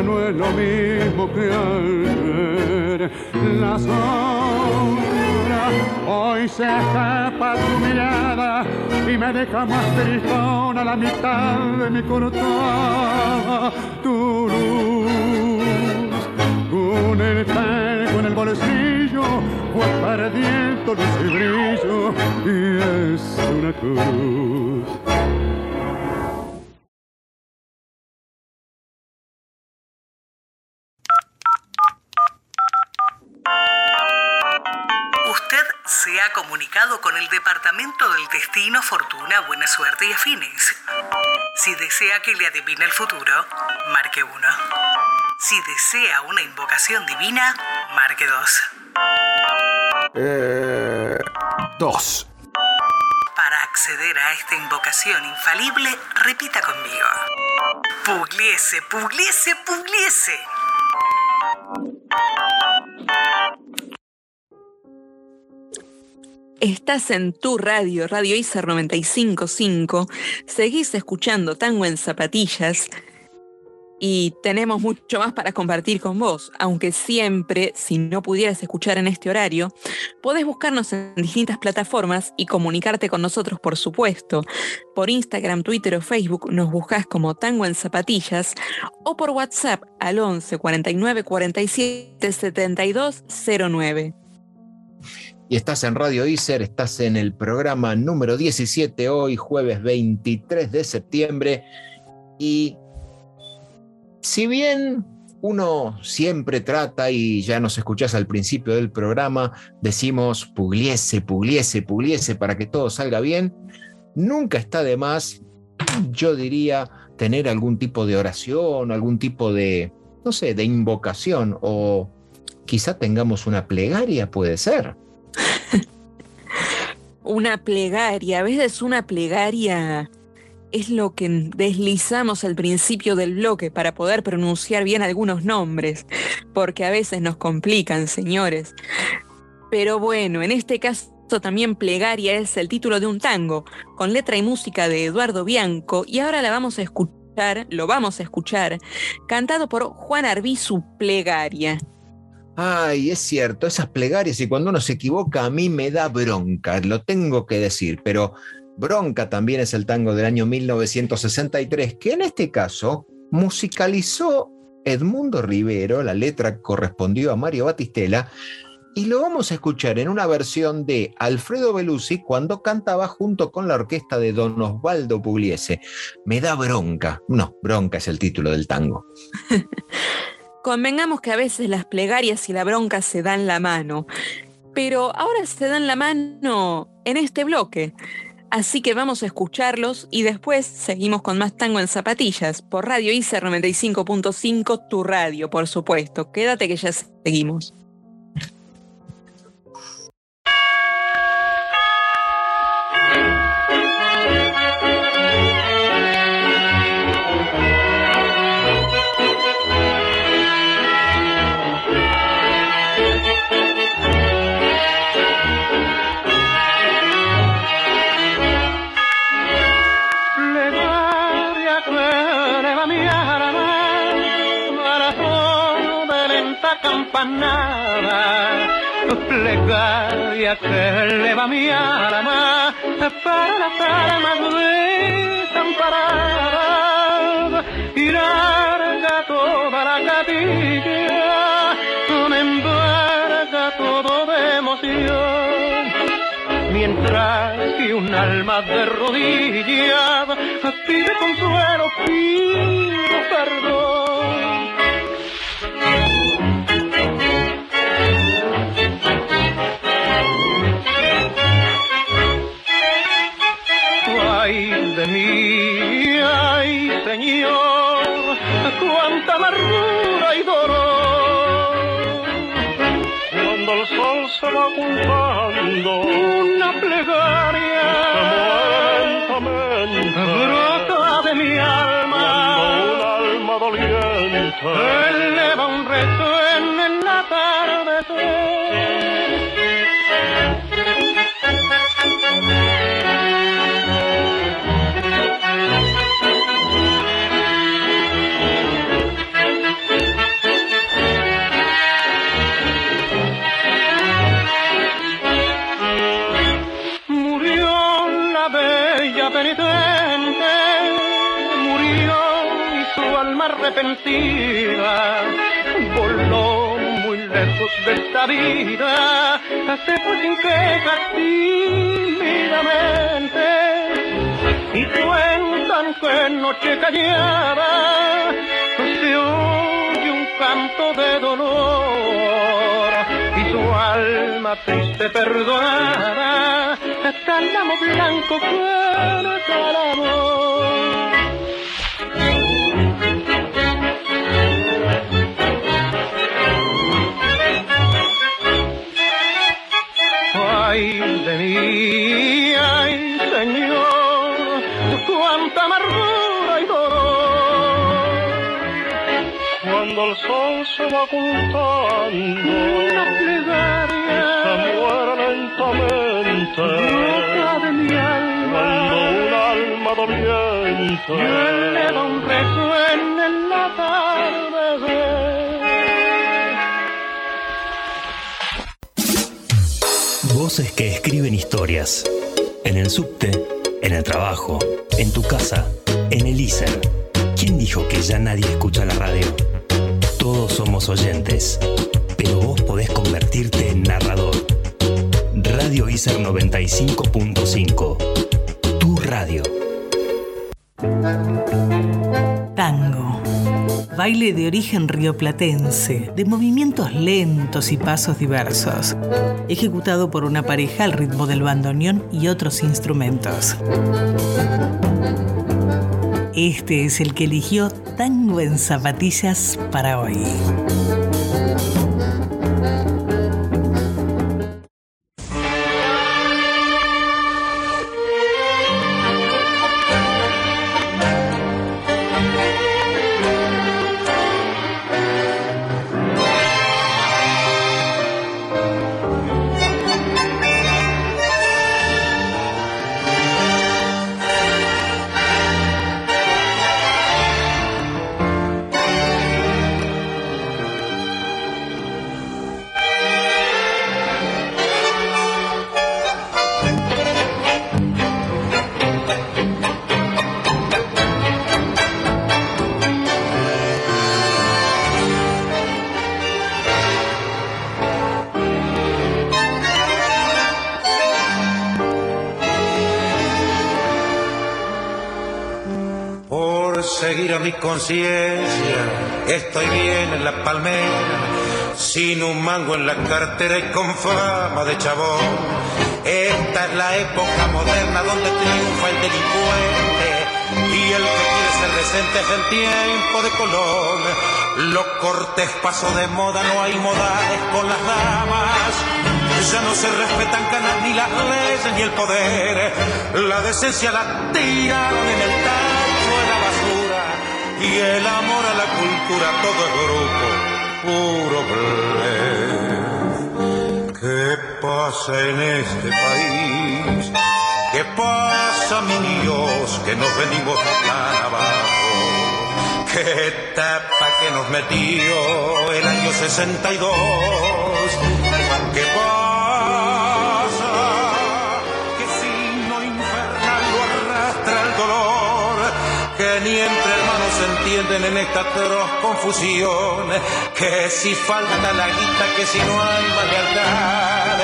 No es lo mismo que ayer. La sombra hoy se escapa tu mirada y me deja más tristona la mitad de mi cortada. Tu luz con el talco en el bolsillo fue perdiendo luz y brillo y es una cruz. Comunicado con el Departamento del Destino, Fortuna, Buena Suerte y Afines. Si desea que le adivine el futuro, marque 1. Si desea una invocación divina, marque 2. Eh, dos. Para acceder a esta invocación infalible, repita conmigo. Pugliese, pugliese, pugliese. Estás en tu radio, Radio ICER 955. Seguís escuchando Tango en Zapatillas. Y tenemos mucho más para compartir con vos, aunque siempre, si no pudieras escuchar en este horario, podés buscarnos en distintas plataformas y comunicarte con nosotros, por supuesto. Por Instagram, Twitter o Facebook nos buscás como Tango en Zapatillas o por WhatsApp al 11 49 47 72 09. Y estás en Radio ICER, estás en el programa número 17 hoy, jueves 23 de septiembre. Y si bien uno siempre trata, y ya nos escuchás al principio del programa, decimos pugliese, pugliese, pugliese para que todo salga bien, nunca está de más, yo diría, tener algún tipo de oración, algún tipo de, no sé, de invocación, o quizá tengamos una plegaria, puede ser. (laughs) Una plegaria, a veces una plegaria es lo que deslizamos al principio del bloque para poder pronunciar bien algunos nombres, porque a veces nos complican, señores. Pero bueno, en este caso también Plegaria es el título de un tango, con letra y música de Eduardo Bianco, y ahora la vamos a escuchar, lo vamos a escuchar, cantado por Juan Arbizu Plegaria. Ay, es cierto, esas plegarias y cuando uno se equivoca a mí me da bronca, lo tengo que decir, pero Bronca también es el tango del año 1963, que en este caso musicalizó Edmundo Rivero, la letra correspondió a Mario Batistela, y lo vamos a escuchar en una versión de Alfredo Belusi cuando cantaba junto con la orquesta de Don Osvaldo Pugliese. Me da bronca. No, bronca es el título del tango. (laughs) Convengamos que a veces las plegarias y la bronca se dan la mano, pero ahora se dan la mano en este bloque. Así que vamos a escucharlos y después seguimos con más tango en zapatillas por Radio ICER 95.5, tu radio, por supuesto. Quédate que ya seguimos. Campanada. Plegaria que eleva mi alma para las almas desamparadas y larga toda la capilla, me embarga todo de emoción mientras que un alma de rodillas pide consuelo, pide perdón. De mí, ay Señor, cuánta amargura y dolor. Cuando el sol se va ocultando una plegaria brota de mi alma. Un alma doliente eleva un rezo en el Murió bella penitente, murió y su alma arrepentida voló muy lejos de esta vida, se fue sin quejas tímidamente. Y cuentan que noche callada se oye un canto de dolor y su alma triste perdonada, cálamo blanco con calamo. Ay de mí, Cuando el sol se va ocultando, la plegaria se muere lentamente. Boca de mi alma, cuando un alma doliente, yo le da un beso en el atardecer. Voces que escriben historias. En el subte, en el trabajo, en tu casa, en el ISER. ¿Quién dijo que ya nadie escucha la radio? Somos oyentes, pero vos podés convertirte en narrador. Radio ISER 95.5. Tu radio. Tango. Baile de origen rioplatense, de movimientos lentos y pasos diversos, ejecutado por una pareja al ritmo del bandoneón y otros instrumentos. Este es el que eligió Tango en Zapatillas para hoy. Por seguir a mi conciencia, estoy bien en la palmera, sin un mango en la cartera y con fama de chabón. Esta es la época moderna donde triunfa el delincuente y el que quiere ser decente es el tiempo de color. Lo cortés pasó de moda, no hay modales con las damas. Ya no se respetan canas ni las leyes ni el poder. La decencia la tiraron en el basura. Y el amor a la cultura, todo es grupo, puro play. ¿Qué pasa en este país? ¿Qué pasa, mi Dios, que nos venimos tan abajo? ¿Qué tapa que nos metió el año 62? ¿Qué pasa? En esta atroz confusión. Que si falta la guita, que si no hay más lealtad.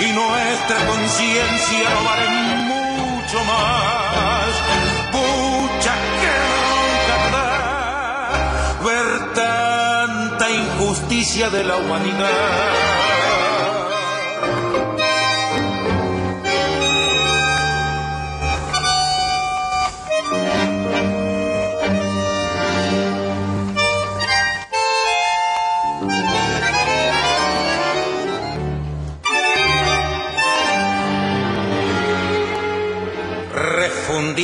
Y nuestra conciencia no vale mucho más. Pucha, que da ver tanta injusticia de la humanidad.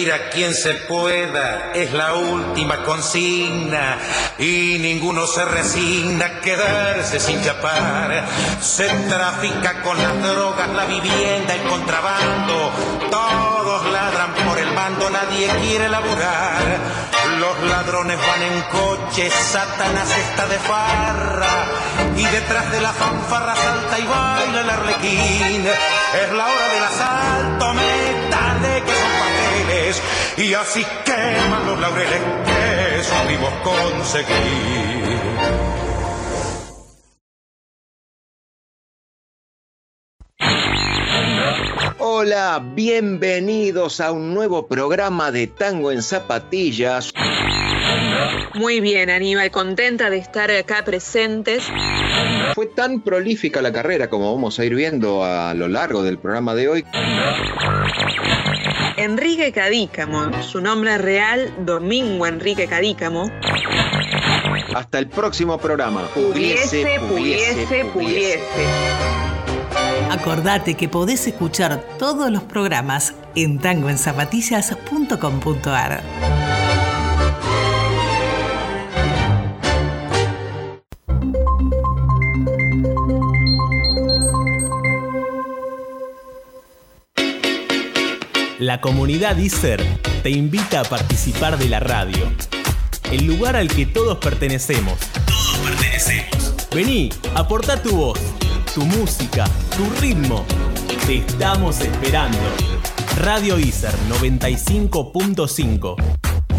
Refundir a quien se pueda es la última consigna y ninguno se resigna a quedarse sin chapar. Se trafica con las drogas, la vivienda, el contrabando. Todos ladran por el mando, nadie quiere laburar. Los ladrones van en coche, Satanás está de farra y detrás de la fanfarra salta y baila el arlequín. Es la hora del asalto, y así queman los laureles que supimos conseguir. Hola, bienvenidos a un nuevo programa de Tango en Zapatillas. Muy bien, Aníbal, contenta de estar acá presentes. Fue tan prolífica la carrera como vamos a ir viendo a lo largo del programa de hoy. Enrique Cadícamo, su nombre real, Domingo Enrique Cadícamo. Hasta el próximo programa. Pudiese, pudiese, pudiese. Acordate que podés escuchar todos los programas en tangoenzapatillas.com.ar. La comunidad ISER te invita a participar de la radio. El lugar al que todos pertenecemos. Todos pertenecemos. Vení, aporta tu voz, tu música, tu ritmo. Te estamos esperando. Radio ISER 95.5.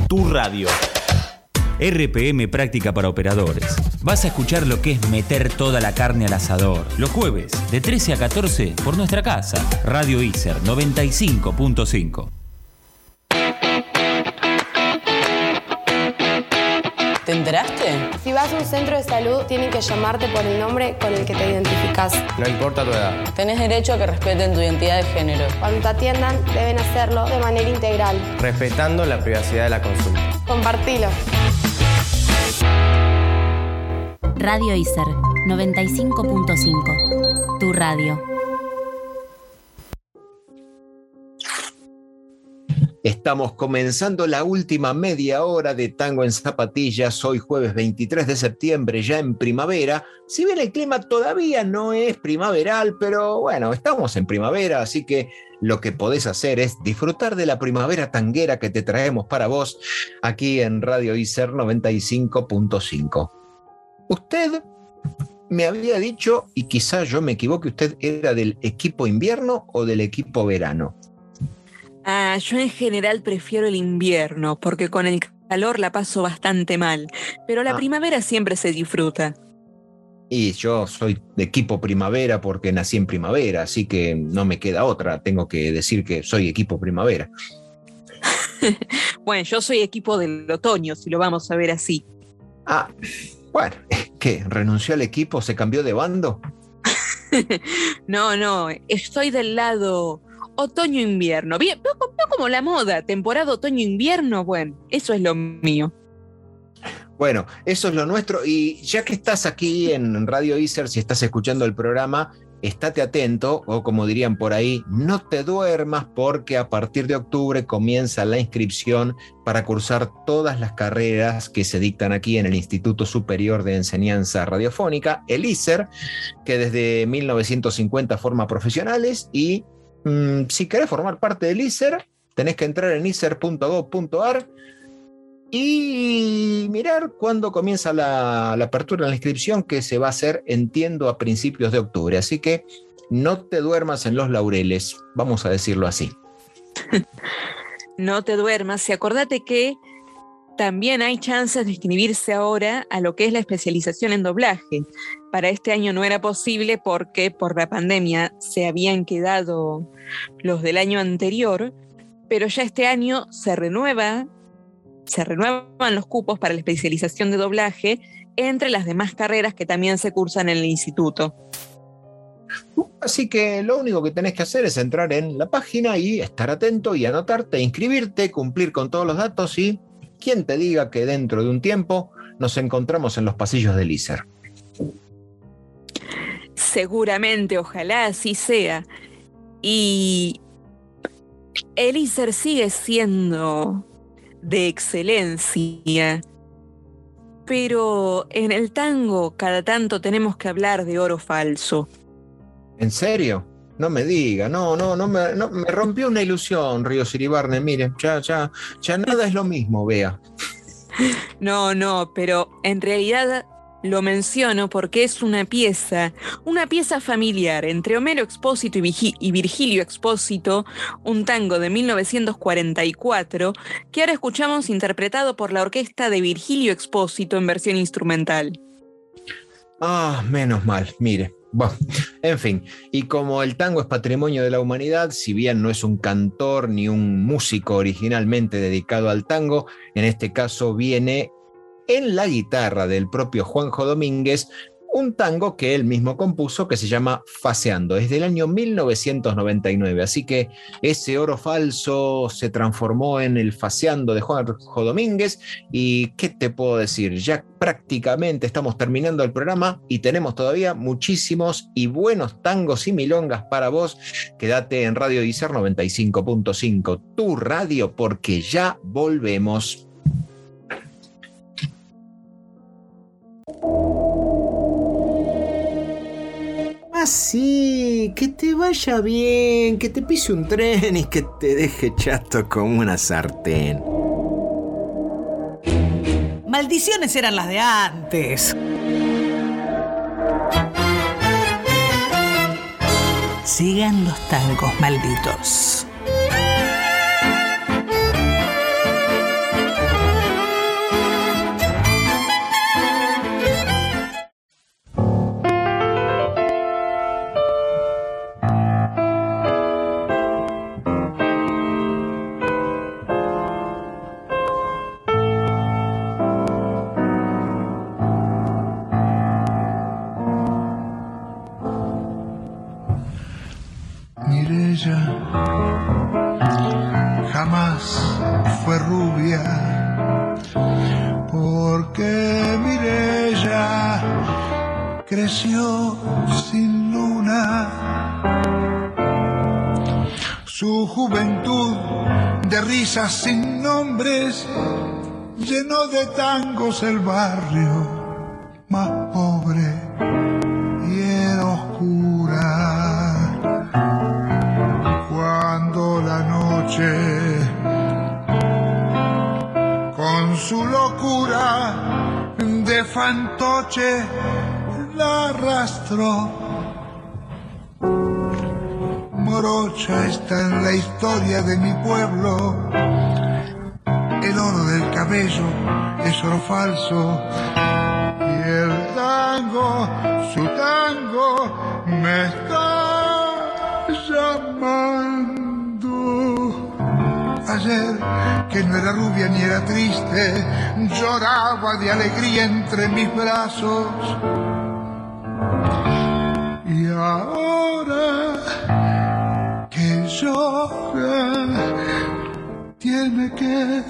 Tu radio. RPM Práctica para Operadores. Vas a escuchar lo que es meter toda la carne al asador. Los jueves, de 13 a 14, por nuestra casa. Radio ISER 95.5. ¿Te enteraste? Si vas a un centro de salud, tienen que llamarte por el nombre con el que te identificas. No importa tu edad. Tenés derecho a que respeten tu identidad de género. Cuando te atiendan, deben hacerlo de manera integral. Respetando la privacidad de la consulta. Compartilo. Radio ISER 95.5. Tu radio. Estamos comenzando la última media hora de Tango en Zapatillas, hoy jueves 23 de septiembre, ya en primavera. Si bien el clima todavía no es primaveral, pero bueno, estamos en primavera, así que lo que podés hacer es disfrutar de la primavera tanguera que te traemos para vos aquí en Radio ICER 95.5. Usted me había dicho, y quizá yo me equivoque, usted era del equipo invierno o del equipo verano. Ah, yo en general prefiero el invierno porque con el calor la paso bastante mal, pero la Ah. primavera siempre se disfruta. Y yo soy de equipo primavera porque nací en primavera, así que no me queda otra. Tengo que decir que soy equipo primavera. (laughs) Bueno, yo soy equipo del otoño, si lo vamos a ver así. Ah, bueno, ¿qué? ¿Renunció al equipo? ¿Se cambió de bando? (laughs) No, no, estoy del lado otoño-invierno. Bien, veo veo como la moda, temporada otoño-invierno, bueno, eso es lo mío. Bueno, eso es lo nuestro. Y ya que estás aquí en Radio ISER, si estás escuchando el programa, estate atento, o como dirían por ahí, no te duermas porque a partir de octubre comienza la inscripción para cursar todas las carreras que se dictan aquí en el Instituto Superior de Enseñanza Radiofónica, el ISER, que desde 1950 forma profesionales y mm, si querés formar parte del ISER, tenés que entrar en iser.gov.ar y mirar cuándo comienza la, la apertura de la inscripción que se va a hacer, entiendo, a principios de octubre. Así que no te duermas en los laureles, vamos a decirlo así. (laughs) No te duermas y acordate que también hay chances de inscribirse ahora a lo que es la especialización en doblaje. Para este año no era posible porque por la pandemia se habían quedado los del año anterior, pero ya este año se renueva, se renuevan los cupos para la especialización de doblaje entre las demás carreras que también se cursan en el instituto. Así que lo único que tenés que hacer es entrar en la página y estar atento y anotarte, inscribirte, cumplir con todos los datos y quien te diga que dentro de un tiempo nos encontramos en los pasillos del ISER. Seguramente, ojalá así sea. Y el ISER sigue siendo de excelencia. Pero en el tango cada tanto tenemos que hablar de oro falso. ¿En serio? No me diga, no, no, no me, no, me rompió una ilusión, Río Siribarne. Mire, ya, ya, ya nada es lo mismo, vea. (laughs) No, no, pero en realidad lo menciono porque es una pieza, una pieza familiar entre Homero Expósito y, Virgilio Expósito, un tango de 1944 que ahora escuchamos interpretado por la orquesta de Virgilio Expósito en versión instrumental. Ah, menos mal, mire. Bueno, en fin, y como el tango es patrimonio de la humanidad, si bien no es un cantor ni un músico originalmente dedicado al tango, en este caso viene en la guitarra del propio Juanjo Domínguez un tango que él mismo compuso que se llama Faseando, es del año 1999, así que ese oro falso se transformó en el Faseando de Juanjo Domínguez y ¿qué te puedo decir? Ya prácticamente estamos terminando el programa y tenemos todavía muchísimos y buenos tangos y milongas para vos. Quédate en Radio Dicer 95.5, tu radio, porque ya volvemos. Así, que te vaya bien, que te pise un tren y que te deje chato como una sartén. Maldiciones eran las de antes. Sigan los tangos malditos. De tangos el barrio más pobre y era oscura cuando la noche con su locura de fantoche la arrastró. Morocha está en la historia de mi pueblo. Es oro falso. Y el tango, su tango, me está llamando. Ayer, que no era rubia ni era triste, lloraba de alegría entre mis brazos. Y ahora que llora, tiene que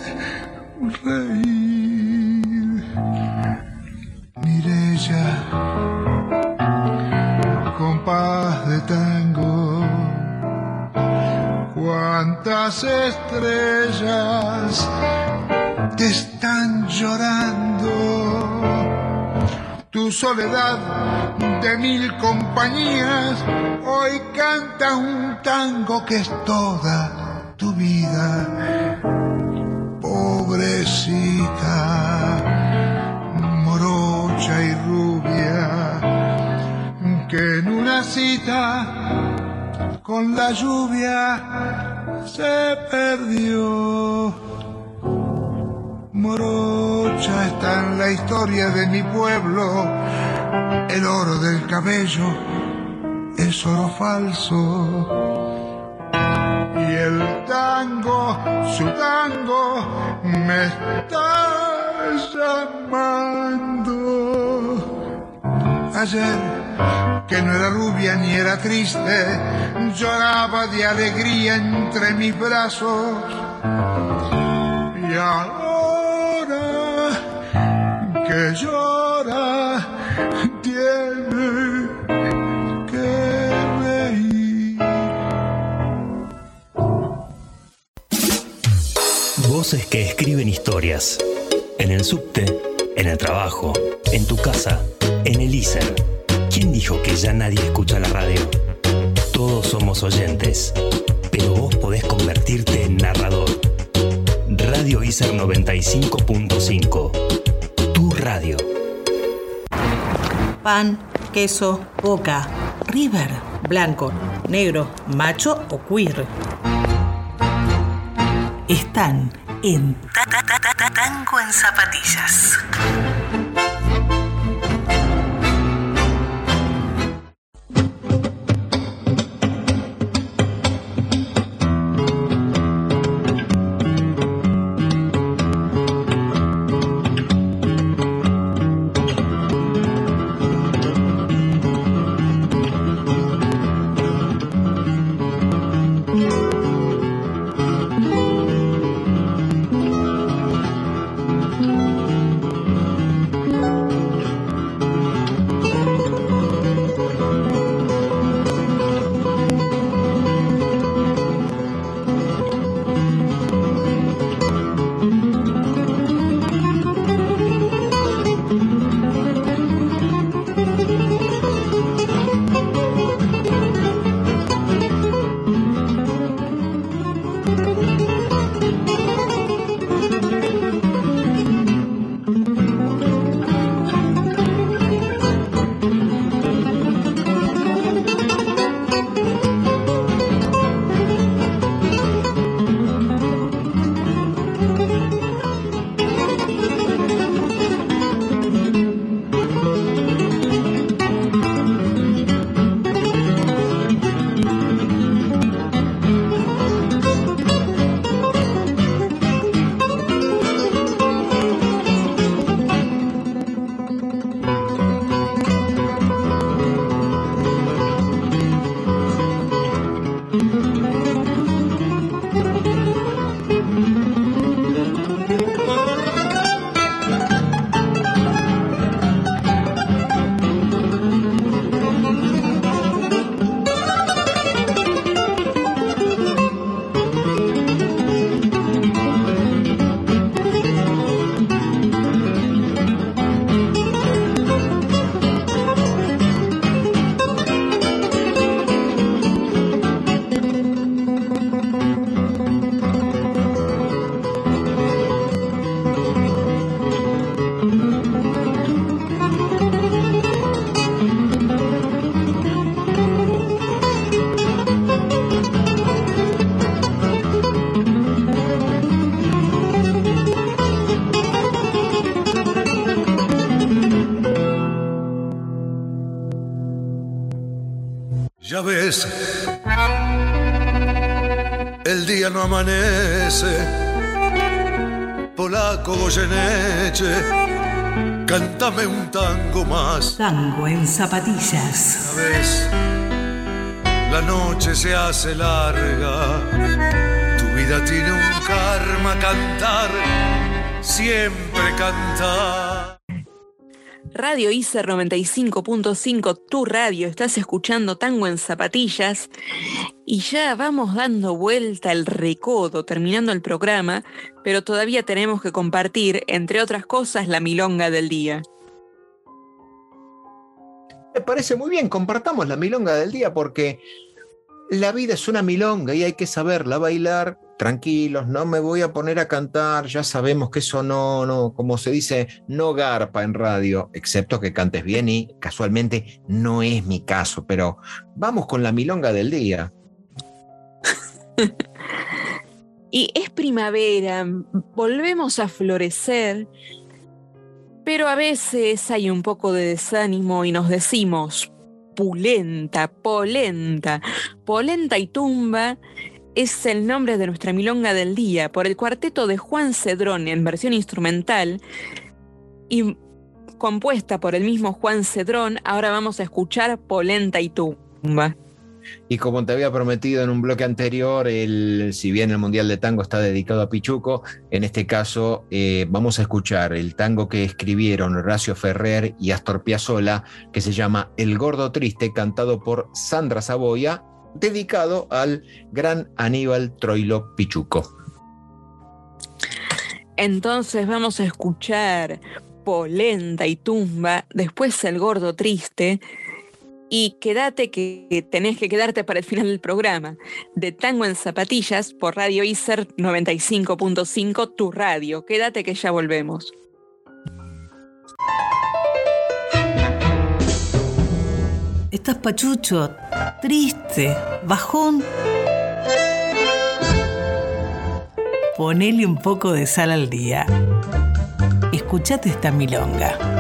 soledad de mil compañías hoy canta un tango que es toda tu vida. Pobrecita, morocha y rubia, que en una cita con la lluvia se perdió. Morocha está en la historia de mi pueblo, el oro del cabello es oro falso. Y el tango, su tango, me está llamando. Ayer, que no era rubia ni era triste, lloraba de alegría entre mis brazos. Y ahora que llora, Voces que escriben historias. En el subte, en el trabajo, en tu casa, en el ISER. ¿Quién dijo que ya nadie escucha la radio? Todos somos oyentes, pero vos podés convertirte en narrador. Radio ISER 95.5. Tu radio. Pan, queso, boca, river, blanco, negro, macho o queer. Están en Ta- Ta- Ta- Ta- Tango en Zapatillas. Goyeneche, cántame un tango más. Tango en zapatillas. Ya ves, la noche se hace larga. Tu vida tiene un karma cantar, siempre cantar. Radio ICER 95.5, tu radio, estás escuchando Tango en Zapatillas y ya vamos dando vuelta el recodo, terminando el programa, pero todavía tenemos que compartir, entre otras cosas, la milonga del día. Me parece muy bien, compartamos la milonga del día porque la vida es una milonga y hay que saberla bailar tranquilos, no me voy a poner a cantar, ya sabemos que eso no, no, como se dice, no garpa en radio, excepto que cantes bien y casualmente no es mi caso, pero vamos con la milonga del día. (laughs) y es primavera, volvemos a florecer, pero a veces hay un poco de desánimo y nos decimos, pulenta, polenta, polenta y tumba es el nombre de nuestra milonga del día por el cuarteto de Juan Cedrón en versión instrumental y compuesta por el mismo Juan Cedrón, ahora vamos a escuchar Polenta y Tumba. Y como te había prometido en un bloque anterior, el, si bien el Mundial de Tango está dedicado a Pichuco, en este caso eh, vamos a escuchar el tango que escribieron Horacio Ferrer y Astor Piazzolla, que se llama El Gordo Triste, cantado por Sandra Saboya dedicado al gran Aníbal Troilo Pichuco. Entonces vamos a escuchar Polenta y Tumba, después El Gordo Triste, y quédate que tenés que quedarte para el final del programa, de Tango en Zapatillas por Radio ICER 95.5, tu radio. Quédate que ya volvemos. Estás pachucho, triste, bajón. Ponele un poco de sal al día. Escuchate esta milonga.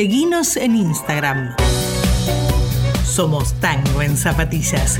Seguinos en Instagram. Somos Tango en Zapatillas.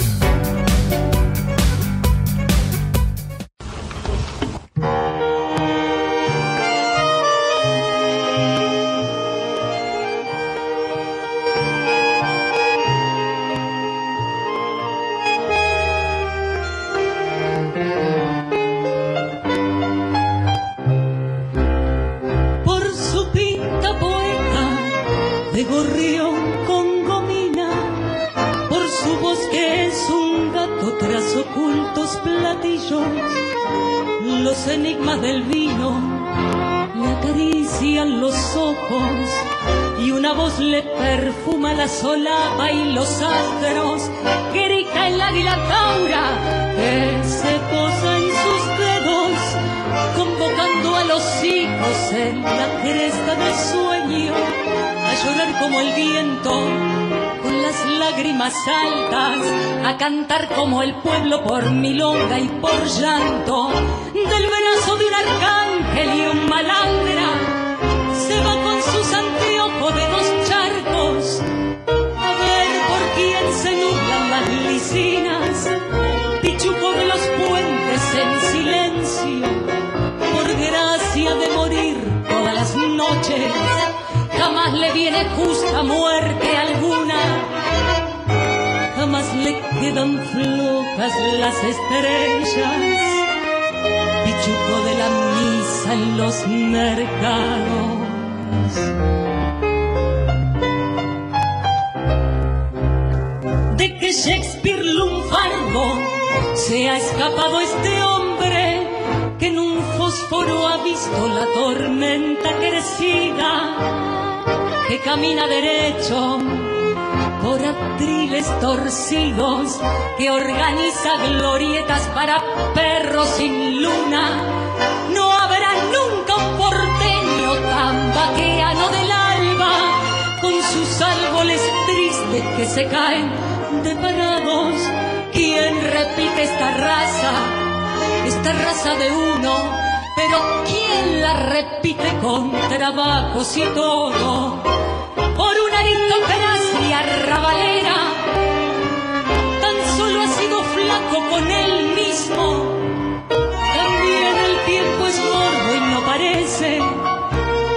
Le quedan flojas las estrellas, pichuco de la misa en los mercados. De que Shakespeare lunfardo se ha escapado este hombre que en un fósforo ha visto la tormenta crecida, que camina derecho por atriles torcidos, que organiza glorietas para perros sin luna. No habrá nunca un porteño tan vaqueano del alba, con sus árboles tristes que se caen de parados. ¿Quién repite esta raza? esta raza de uno, pero ¿quién la repite con trabajos y todo? Por una aristocracia rabalera, tan solo ha sido flaco con él mismo. También el tiempo es gordo y no parece,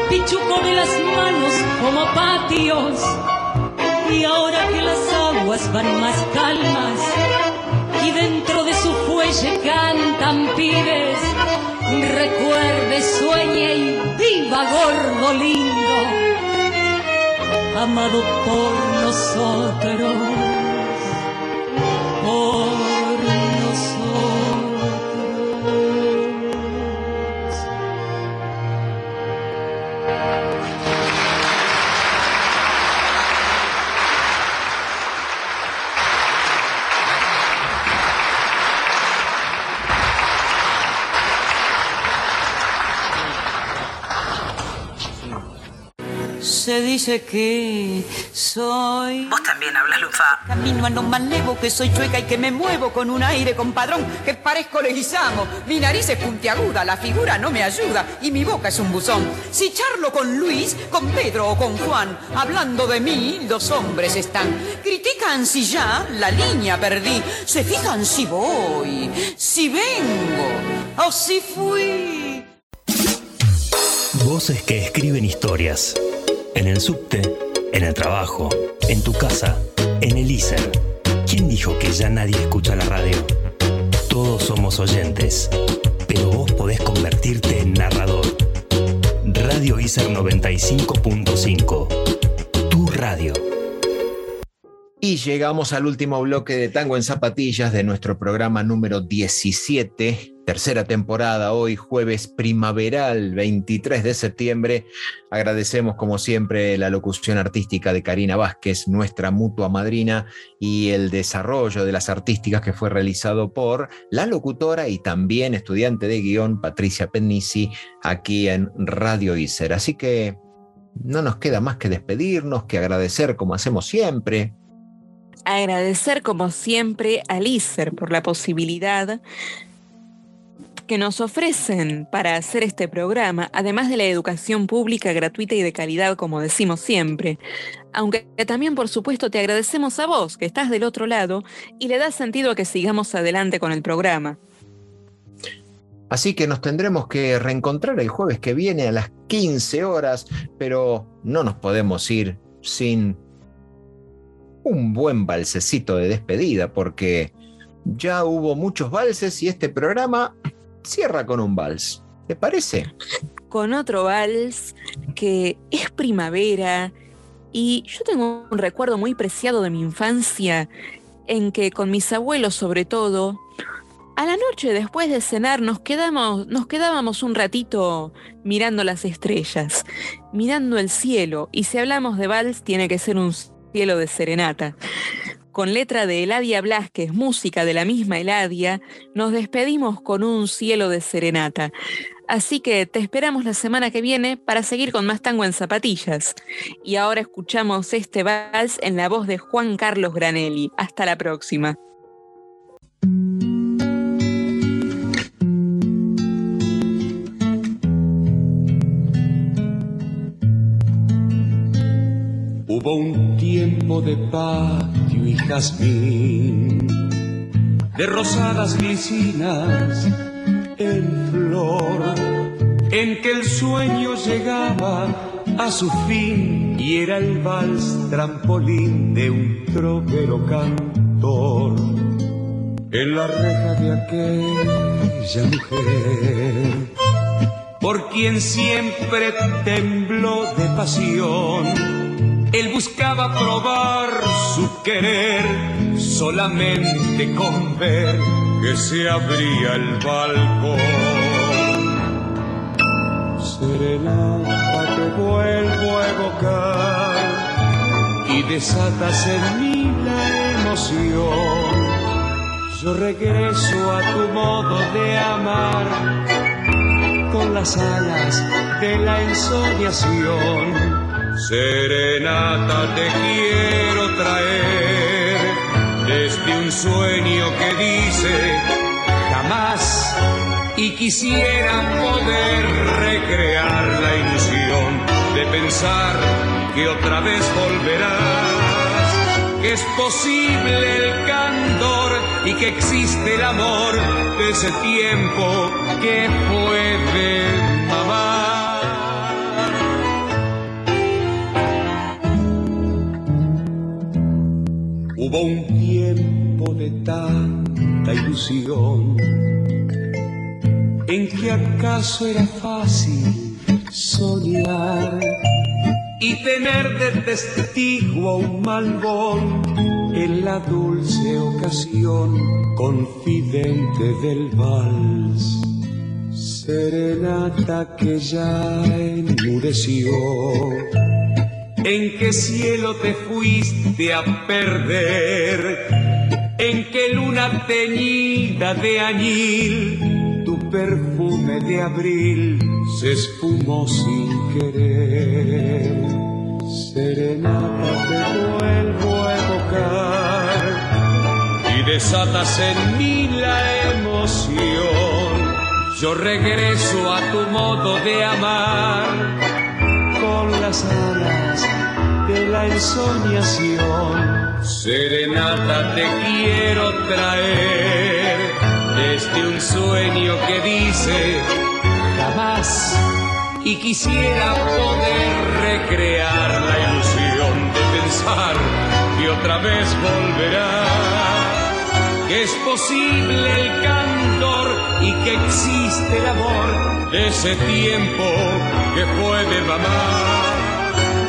pichuco de las manos como patios. Y ahora que las aguas van más calmas, y dentro de su fuelle cantan pibes. Recuerde, sueñe y viva gordo lindo, amado por nosotros, dice que soy. Vos también hablas lufa. Camino a no más levo, que soy chueca y que me muevo con un aire compadrón, que parezco leguizamo. Mi nariz es puntiaguda, la figura no me ayuda y mi boca es un buzón. Si charlo con Luis, con Pedro o con Juan, hablando de mí, los hombres están. Critican si ya la línea perdí, se fijan si voy, si vengo o si fui. Voces que escriben historias. En el subte, en el trabajo, en tu casa, en el ISER. ¿Quién dijo que ya nadie escucha la radio? Todos somos oyentes, pero vos podés convertirte en narrador. Radio ISER 95.5. Tu radio. Y llegamos al último bloque de Tango en Zapatillas de nuestro programa número 17, tercera temporada, hoy jueves primaveral 23 de septiembre. Agradecemos como siempre la locución artística de Karina Vázquez, nuestra mutua madrina, y el desarrollo de las artísticas que fue realizado por la locutora y también estudiante de guion Patricia Penisi aquí en Radio Iser. Así que no nos queda más que despedirnos, que agradecer como hacemos siempre Agradecer como siempre a Lícer por la posibilidad que nos ofrecen para hacer este programa, además de la educación pública gratuita y de calidad, como decimos siempre. Aunque también, por supuesto, te agradecemos a vos, que estás del otro lado, y le das sentido a que sigamos adelante con el programa. Así que nos tendremos que reencontrar el jueves que viene a las 15 horas, pero no nos podemos ir sin un buen balsecito de despedida, porque ya hubo muchos valses y este programa cierra con un vals. ¿Te parece? Con otro vals que es primavera y yo tengo un recuerdo muy preciado de mi infancia en que con mis abuelos sobre todo, a la noche después de cenar nos, quedamos, nos quedábamos un ratito mirando las estrellas, mirando el cielo y si hablamos de vals tiene que ser un cielo de serenata con letra de Eladia Blasquez, música de la misma Eladia, nos despedimos con un cielo de serenata. Así que te esperamos la semana que viene para seguir con más tango en zapatillas. Y ahora escuchamos este vals en la voz de Juan Carlos Granelli. Hasta la próxima. Hubo un tiempo de patio jazmín, de rosadas glicinas en flor, en que el sueño llegaba a su fin y era el vals trampolín de un trovero cantor. En la reja de aquella mujer, por quien siempre tembló de pasión, él buscaba probar su querer solamente con ver que se abría el balcón. Serenata te vuelvo a evocar y desatas en mí la emoción. Yo regreso a tu modo de amar con las alas de la ensoñación Serenata te quiero traer desde un sueño que dice jamás y quisiera poder recrear la ilusión de pensar que otra vez volverás, que es posible el candor y que existe el amor de ese tiempo que fue de mamá. Hubo un tiempo de tanta ilusión en que acaso era fácil soñar y tener de testigo a un malvón en la dulce ocasión confidente del vals. Serenata que ya enmudeció ¿En qué cielo te fuiste a perder? ¿En qué luna teñida de añil tu perfume de abril se espumó sin querer? Serenata te vuelvo a evocar y desatas en mí la emoción. Yo regreso a tu modo de amar con las alas de la ensoñación. Serenata te quiero traer desde un sueño que dice jamás y quisiera poder recrear la ilusión de pensar que otra vez volverá, que es posible el candor y que existe el amor de ese tiempo que fue de mamá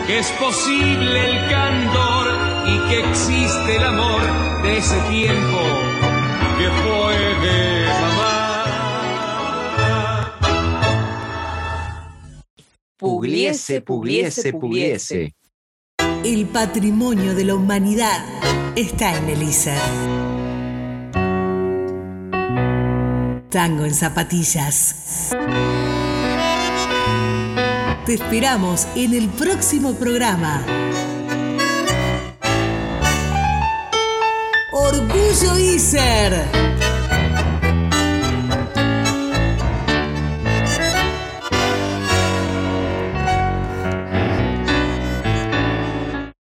que es posible el candor y que existe el amor de ese tiempo que fue de mamá. Pugliese, pugliese, pugliese. El patrimonio de la humanidad está en el Tango en zapatillas. Te esperamos en el próximo programa. Orgullo ISER.